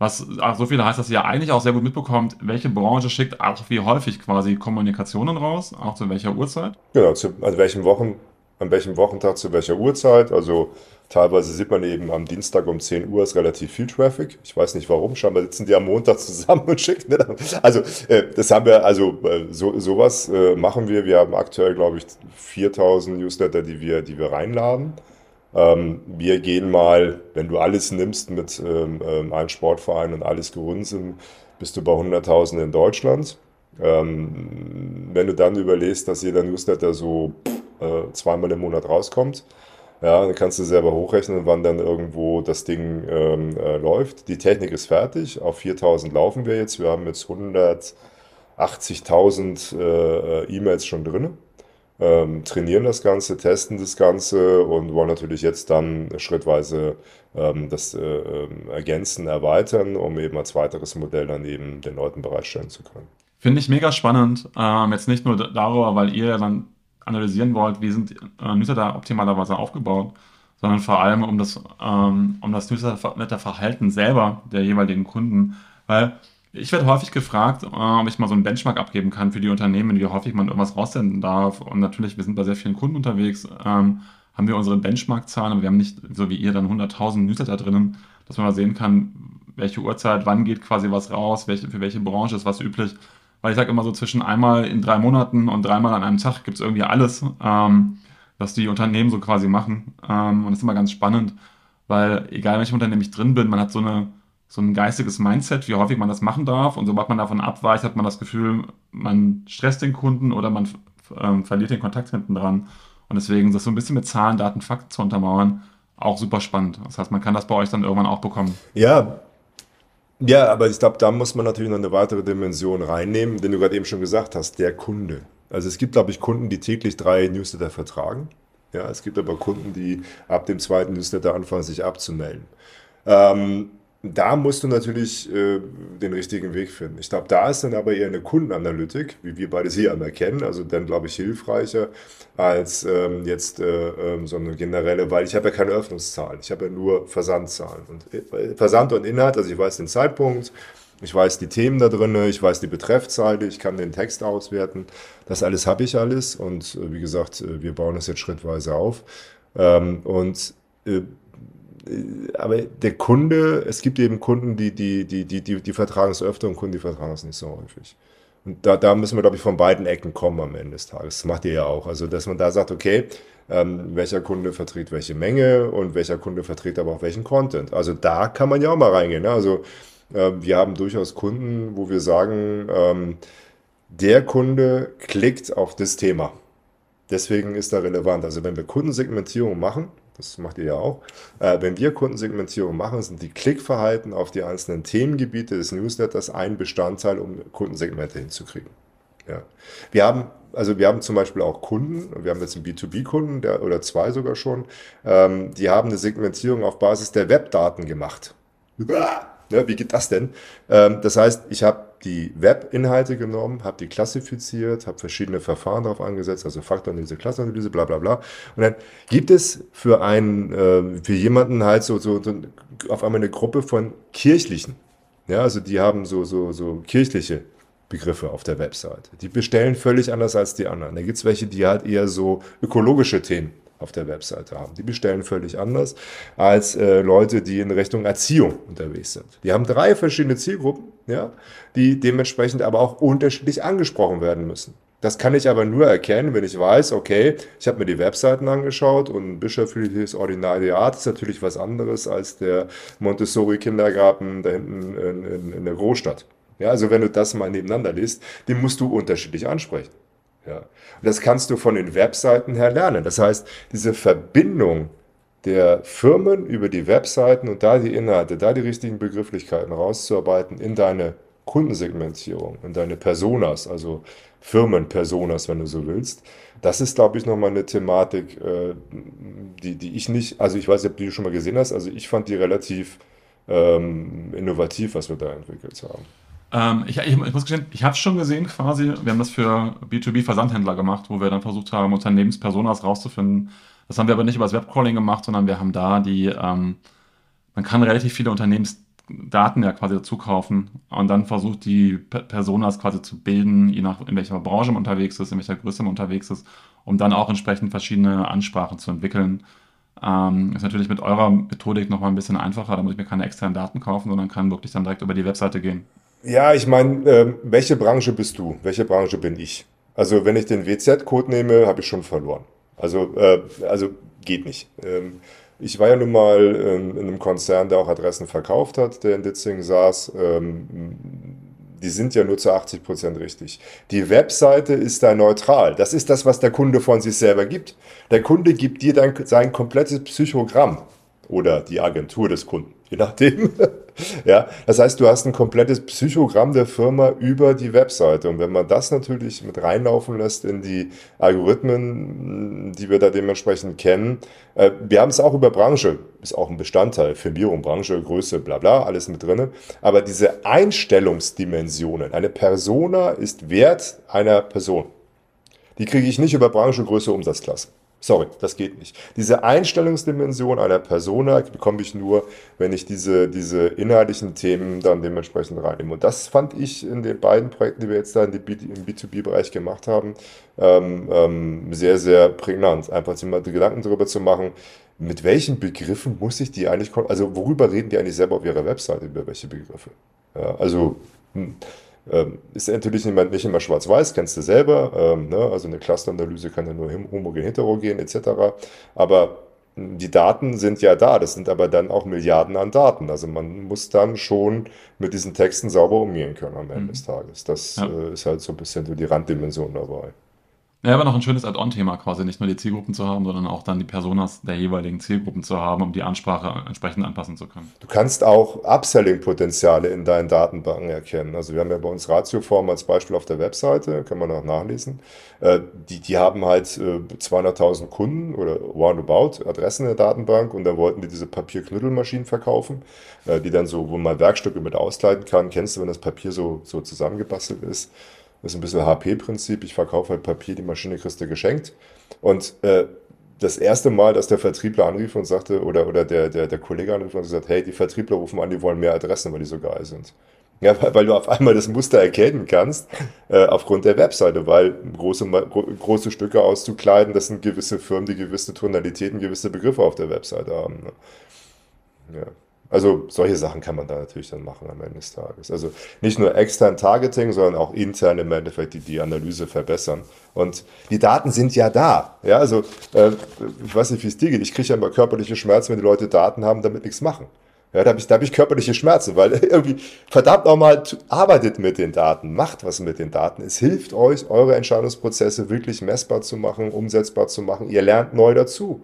was so viel heißt, dass ihr eigentlich auch sehr gut mitbekommt, welche Branche schickt auch wie häufig quasi Kommunikationen raus, auch zu welcher Uhrzeit? Genau, zu an welchen Wochen, an welchem Wochentag zu welcher Uhrzeit. Also teilweise sieht man eben am Dienstag um 10 Uhr ist relativ viel Traffic. Ich weiß nicht warum, scheinbar sitzen die am Montag zusammen und schicken. Ne? Also äh, das haben wir, also äh, so, sowas äh, machen wir. Wir haben aktuell, glaube ich, 4000 Newsletter, die wir, die wir reinladen. Ähm, wir gehen mal, wenn du alles nimmst mit ähm, ähm einem Sportverein und alles gerunzen, bist du bei 100.000 in Deutschland. Ähm, wenn du dann überlegst, dass jeder Newsletter so äh, zweimal im Monat rauskommt, ja, dann kannst du selber hochrechnen, wann dann irgendwo das Ding ähm, äh, läuft. Die Technik ist fertig. Auf 4000 laufen wir jetzt. Wir haben jetzt 180.000 äh, äh, E-Mails schon drin ähm, trainieren das Ganze, testen das Ganze und wollen natürlich jetzt dann schrittweise ähm, das äh, ähm, ergänzen, erweitern, um eben als weiteres Modell dann eben den Leuten bereitstellen zu können. Finde ich mega spannend. Ähm, jetzt nicht nur darüber, weil ihr dann analysieren wollt, wie sind äh, Newsletter optimalerweise aufgebaut, sondern vor allem um das, ähm, um das Newsletter-Verhalten selber der jeweiligen Kunden. Weil ich werde häufig gefragt, äh, ob ich mal so einen Benchmark abgeben kann für die Unternehmen, wie häufig man irgendwas raussenden darf. Und natürlich, wir sind bei sehr vielen Kunden unterwegs, ähm, haben wir unsere Benchmark-Zahlen, aber wir haben nicht, so wie ihr, dann 100.000 Newsletter drinnen, dass man mal sehen kann, welche Uhrzeit, wann geht quasi was raus, welche, für welche Branche ist was üblich. Weil ich sage immer so, zwischen einmal in drei Monaten und dreimal an einem Tag gibt es irgendwie alles, ähm, was die Unternehmen so quasi machen. Ähm, und das ist immer ganz spannend, weil egal welchem Unternehmen ich drin bin, man hat so eine so ein geistiges Mindset, wie häufig man das machen darf. Und sobald man davon abweicht, hat man das Gefühl, man stresst den Kunden oder man ähm, verliert den Kontakt hinten dran. Und deswegen das so ein bisschen mit Zahlen, Daten, Fakten zu untermauern, auch super spannend. Das heißt, man kann das bei euch dann irgendwann auch bekommen. Ja, ja, aber ich glaube, da muss man natürlich noch eine weitere Dimension reinnehmen, den du gerade eben schon gesagt hast, der Kunde. Also es gibt, glaube ich, Kunden, die täglich drei Newsletter vertragen. Ja, es gibt aber Kunden, die ab dem zweiten Newsletter anfangen, sich abzumelden. Ähm, da musst du natürlich äh, den richtigen Weg finden. Ich glaube, da ist dann aber eher eine Kundenanalytik, wie wir beide sie einmal kennen, also dann glaube ich hilfreicher als ähm, jetzt äh, ähm, so eine generelle, weil ich habe ja keine Öffnungszahlen, ich habe ja nur Versandzahlen. Und äh, Versand und Inhalt, also ich weiß den Zeitpunkt, ich weiß die Themen da drin, ich weiß die Betreffzeile, ich kann den Text auswerten, das alles habe ich alles und äh, wie gesagt, äh, wir bauen das jetzt schrittweise auf. Ähm, und äh, äh, aber der Kunde, es gibt eben Kunden, die, die, die, die, die, die vertragen es öfter und Kunden, die vertragen es nicht so häufig. Und da, da müssen wir, glaube ich, von beiden Ecken kommen am Ende des Tages. Das macht ihr ja auch. Also, dass man da sagt, okay, ähm, welcher Kunde vertritt welche Menge und welcher Kunde vertritt aber auch welchen Content. Also da kann man ja auch mal reingehen. Ne? Also äh, wir haben durchaus Kunden, wo wir sagen, ähm, der Kunde klickt auf das Thema Deswegen ist da relevant. Also wenn wir Kundensegmentierung machen, das macht ihr ja auch, äh, wenn wir Kundensegmentierung machen, sind die Klickverhalten auf die einzelnen Themengebiete des Newsletters ein Bestandteil, um Kundensegmente hinzukriegen. Ja. Wir haben also wir haben zum Beispiel auch Kunden, wir haben jetzt einen B2B-Kunden oder zwei sogar schon, ähm, die haben eine Segmentierung auf Basis der Webdaten gemacht. Ja, wie geht das denn? Ähm, das heißt, ich habe die Webinhalte genommen, habe die klassifiziert, habe verschiedene Verfahren darauf angesetzt, also Faktoranalyse, Klassenanalyse, bla bla bla. Und dann gibt es für einen, äh, für jemanden halt so, so, so auf einmal eine Gruppe von kirchlichen. Ja, also die haben so, so, so kirchliche Begriffe auf der Webseite. Die bestellen völlig anders als die anderen. Da gibt es welche, die halt eher so ökologische Themen auf der Webseite haben. Die bestellen völlig anders als äh, Leute, die in Richtung Erziehung unterwegs sind. Die haben drei verschiedene Zielgruppen, ja, die dementsprechend aber auch unterschiedlich angesprochen werden müssen. Das kann ich aber nur erkennen, wenn ich weiß, okay, ich habe mir die Webseiten angeschaut und bischöfliches Ordinariat ist natürlich was anderes als der Montessori-Kindergarten da hinten in, in, in der Großstadt. Ja, also wenn du das mal nebeneinander liest, den musst du unterschiedlich ansprechen. Ja. Und das kannst du von den Webseiten her lernen. Das heißt, diese Verbindung der Firmen über die Webseiten und da die Inhalte, da die richtigen Begrifflichkeiten rauszuarbeiten in deine Kundensegmentierung, in deine Personas, also Firmenpersonas, wenn du so willst. Das ist, glaube ich, nochmal eine Thematik, äh, die, die ich nicht, also ich weiß nicht, ob du die schon mal gesehen hast, also ich fand die relativ ähm, innovativ, was wir da entwickelt haben. Ähm, ich, ich, ich, muss gestehen, ich habe es schon gesehen quasi. Wir haben das für B2B-Versandhändler gemacht, wo wir dann versucht haben, Unternehmenspersonas rauszufinden. Das haben wir aber nicht über das Webcrawling gemacht, sondern wir haben da die, ähm, man kann relativ viele Unternehmensdaten ja quasi dazu kaufen und dann versucht die Personas quasi zu bilden, je nach in welcher Branche man unterwegs ist, in welcher Größe man unterwegs ist, um dann auch entsprechend verschiedene Ansprachen zu entwickeln. Ähm, ist natürlich mit eurer Methodik nochmal ein bisschen einfacher, da muss ich mir keine externen Daten kaufen, sondern kann wirklich dann direkt über die Webseite gehen. Ja, ich meine, äh, welche Branche bist du? Welche Branche bin ich? Also wenn ich den WZ-Code nehme, habe ich schon verloren. Also, äh, also geht nicht. Ähm, ich war ja nun mal ähm, in einem Konzern, der auch Adressen verkauft hat, der in Ditzingen saß. Ähm, die sind ja nur zu 80 Prozent richtig. Die Webseite ist da neutral. Das ist das, was der Kunde von sich selber gibt. Der Kunde gibt dir dann sein komplettes Psychogramm oder die Agentur des Kunden, je nachdem. ja, das heißt, du hast ein komplettes Psychogramm der Firma über die Webseite. Und wenn man das natürlich mit reinlaufen lässt in die Algorithmen, die wir da dementsprechend kennen, äh, wir haben es auch über Branche, ist auch ein Bestandteil, Firmierung, Branche, Größe, bla bla, alles mit drin. Aber diese Einstellungsdimensionen, eine Persona ist Wert einer Person. Die kriege ich nicht über Branche, Größe, Umsatzklasse. Sorry, das geht nicht. Diese Einstellungsdimension einer Persona bekomme ich nur, wenn ich diese, diese inhaltlichen Themen dann dementsprechend reinnehme. Und das fand ich in den beiden Projekten, die wir jetzt da im B2B-Bereich gemacht haben, ähm, ähm, sehr, sehr prägnant. Einfach sich mal Gedanken darüber zu machen, mit welchen Begriffen muss ich die eigentlich, also worüber reden die eigentlich selber auf ihrer Webseite, über welche Begriffe? Ja, also, hm. Ähm, ist natürlich nicht immer, nicht immer schwarz-weiß, kennst du selber. Ähm, ne? Also eine Clusteranalyse kann ja nur homogen, heterogen etc. Aber die Daten sind ja da, das sind aber dann auch Milliarden an Daten. Also man muss dann schon mit diesen Texten sauber umgehen können am Ende mhm. des Tages. Das ja. äh, ist halt so ein bisschen so die Randdimension dabei. Ja, aber noch ein schönes Add-on-Thema quasi, nicht nur die Zielgruppen zu haben, sondern auch dann die Personas der jeweiligen Zielgruppen zu haben, um die Ansprache entsprechend anpassen zu können. Du kannst auch Upselling-Potenziale in deinen Datenbanken erkennen. Also wir haben ja bei uns Ratioform als Beispiel auf der Webseite, kann man auch nachlesen. Äh, die, die haben halt 200.000 äh, Kunden oder roundabout Adressen in der Datenbank und dann wollten die diese Papierknüttelmaschinen verkaufen, äh, die dann so, wo man Werkstücke mit ausleiten kann. Kennst du, wenn das Papier so, so zusammengebastelt ist? Das ist ein bisschen HP-Prinzip. Ich verkaufe halt Papier, die Maschine kriegst du geschenkt. Und äh, das erste Mal, dass der Vertriebler anrief und sagte, oder, oder der, der, der Kollege anrief und gesagt, hey, die Vertriebler rufen an, die wollen mehr Adressen, weil die so geil sind. Ja, weil, weil du auf einmal das Muster erkennen kannst, äh, aufgrund der Webseite, weil große, große Stücke auszukleiden, das sind gewisse Firmen, die gewisse Tonalitäten, gewisse Begriffe auf der Webseite haben. Ne? Ja. Also solche Sachen kann man da natürlich dann machen am Ende des Tages. Also nicht nur extern Targeting, sondern auch intern im Endeffekt die, die Analyse verbessern. Und die Daten sind ja da. Ja, also äh, ich weiß nicht, wie es dir geht. Ich kriege ja immer körperliche Schmerzen, wenn die Leute Daten haben, damit nichts machen. Ja, da habe ich, da hab ich körperliche Schmerzen, weil irgendwie, verdammt nochmal, arbeitet mit den Daten, macht was mit den Daten. Es hilft euch, eure Entscheidungsprozesse wirklich messbar zu machen, umsetzbar zu machen. Ihr lernt neu dazu.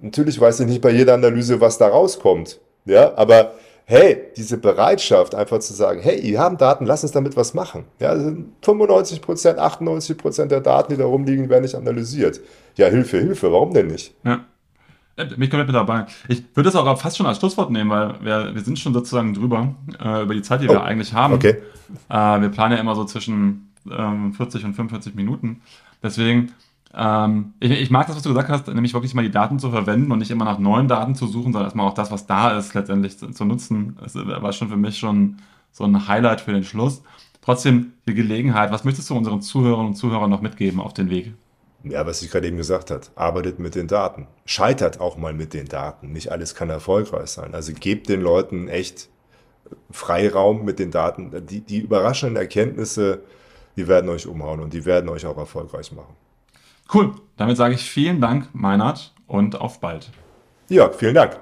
Natürlich weiß ich nicht bei jeder Analyse, was da rauskommt. Ja, aber hey, diese Bereitschaft, einfach zu sagen, hey, ihr habt Daten, lass uns damit was machen. Ja, 95 Prozent, 98 Prozent der Daten, die da rumliegen, werden nicht analysiert. Ja, Hilfe, Hilfe, warum denn nicht? Ja. Mich komplett mit dabei. Ich würde das auch fast schon als Schlusswort nehmen, weil wir, wir sind schon sozusagen drüber, äh, über die Zeit, die oh, wir eigentlich haben. Okay. Äh, wir planen ja immer so zwischen ähm, 40 und 45 Minuten. Deswegen, ähm, ich, ich, mag das, was du gesagt hast, nämlich wirklich mal die Daten zu verwenden und nicht immer nach neuen Daten zu suchen, sondern erstmal auch das, was da ist, letztendlich zu, zu nutzen. Das war schon für mich schon so ein Highlight für den Schluss. Trotzdem die Gelegenheit, was möchtest du unseren Zuhörern und Zuhörern noch mitgeben auf den Weg? Ja, was ich gerade eben gesagt habe, arbeitet mit den Daten. Scheitert auch mal mit den Daten. Nicht alles kann erfolgreich sein. Also gebt den Leuten echt Freiraum mit den Daten. Die, die überraschenden Erkenntnisse, die werden euch umhauen und die werden euch auch erfolgreich machen. Cool. Damit sage ich vielen Dank, Meinert, und auf bald. Ja, vielen Dank.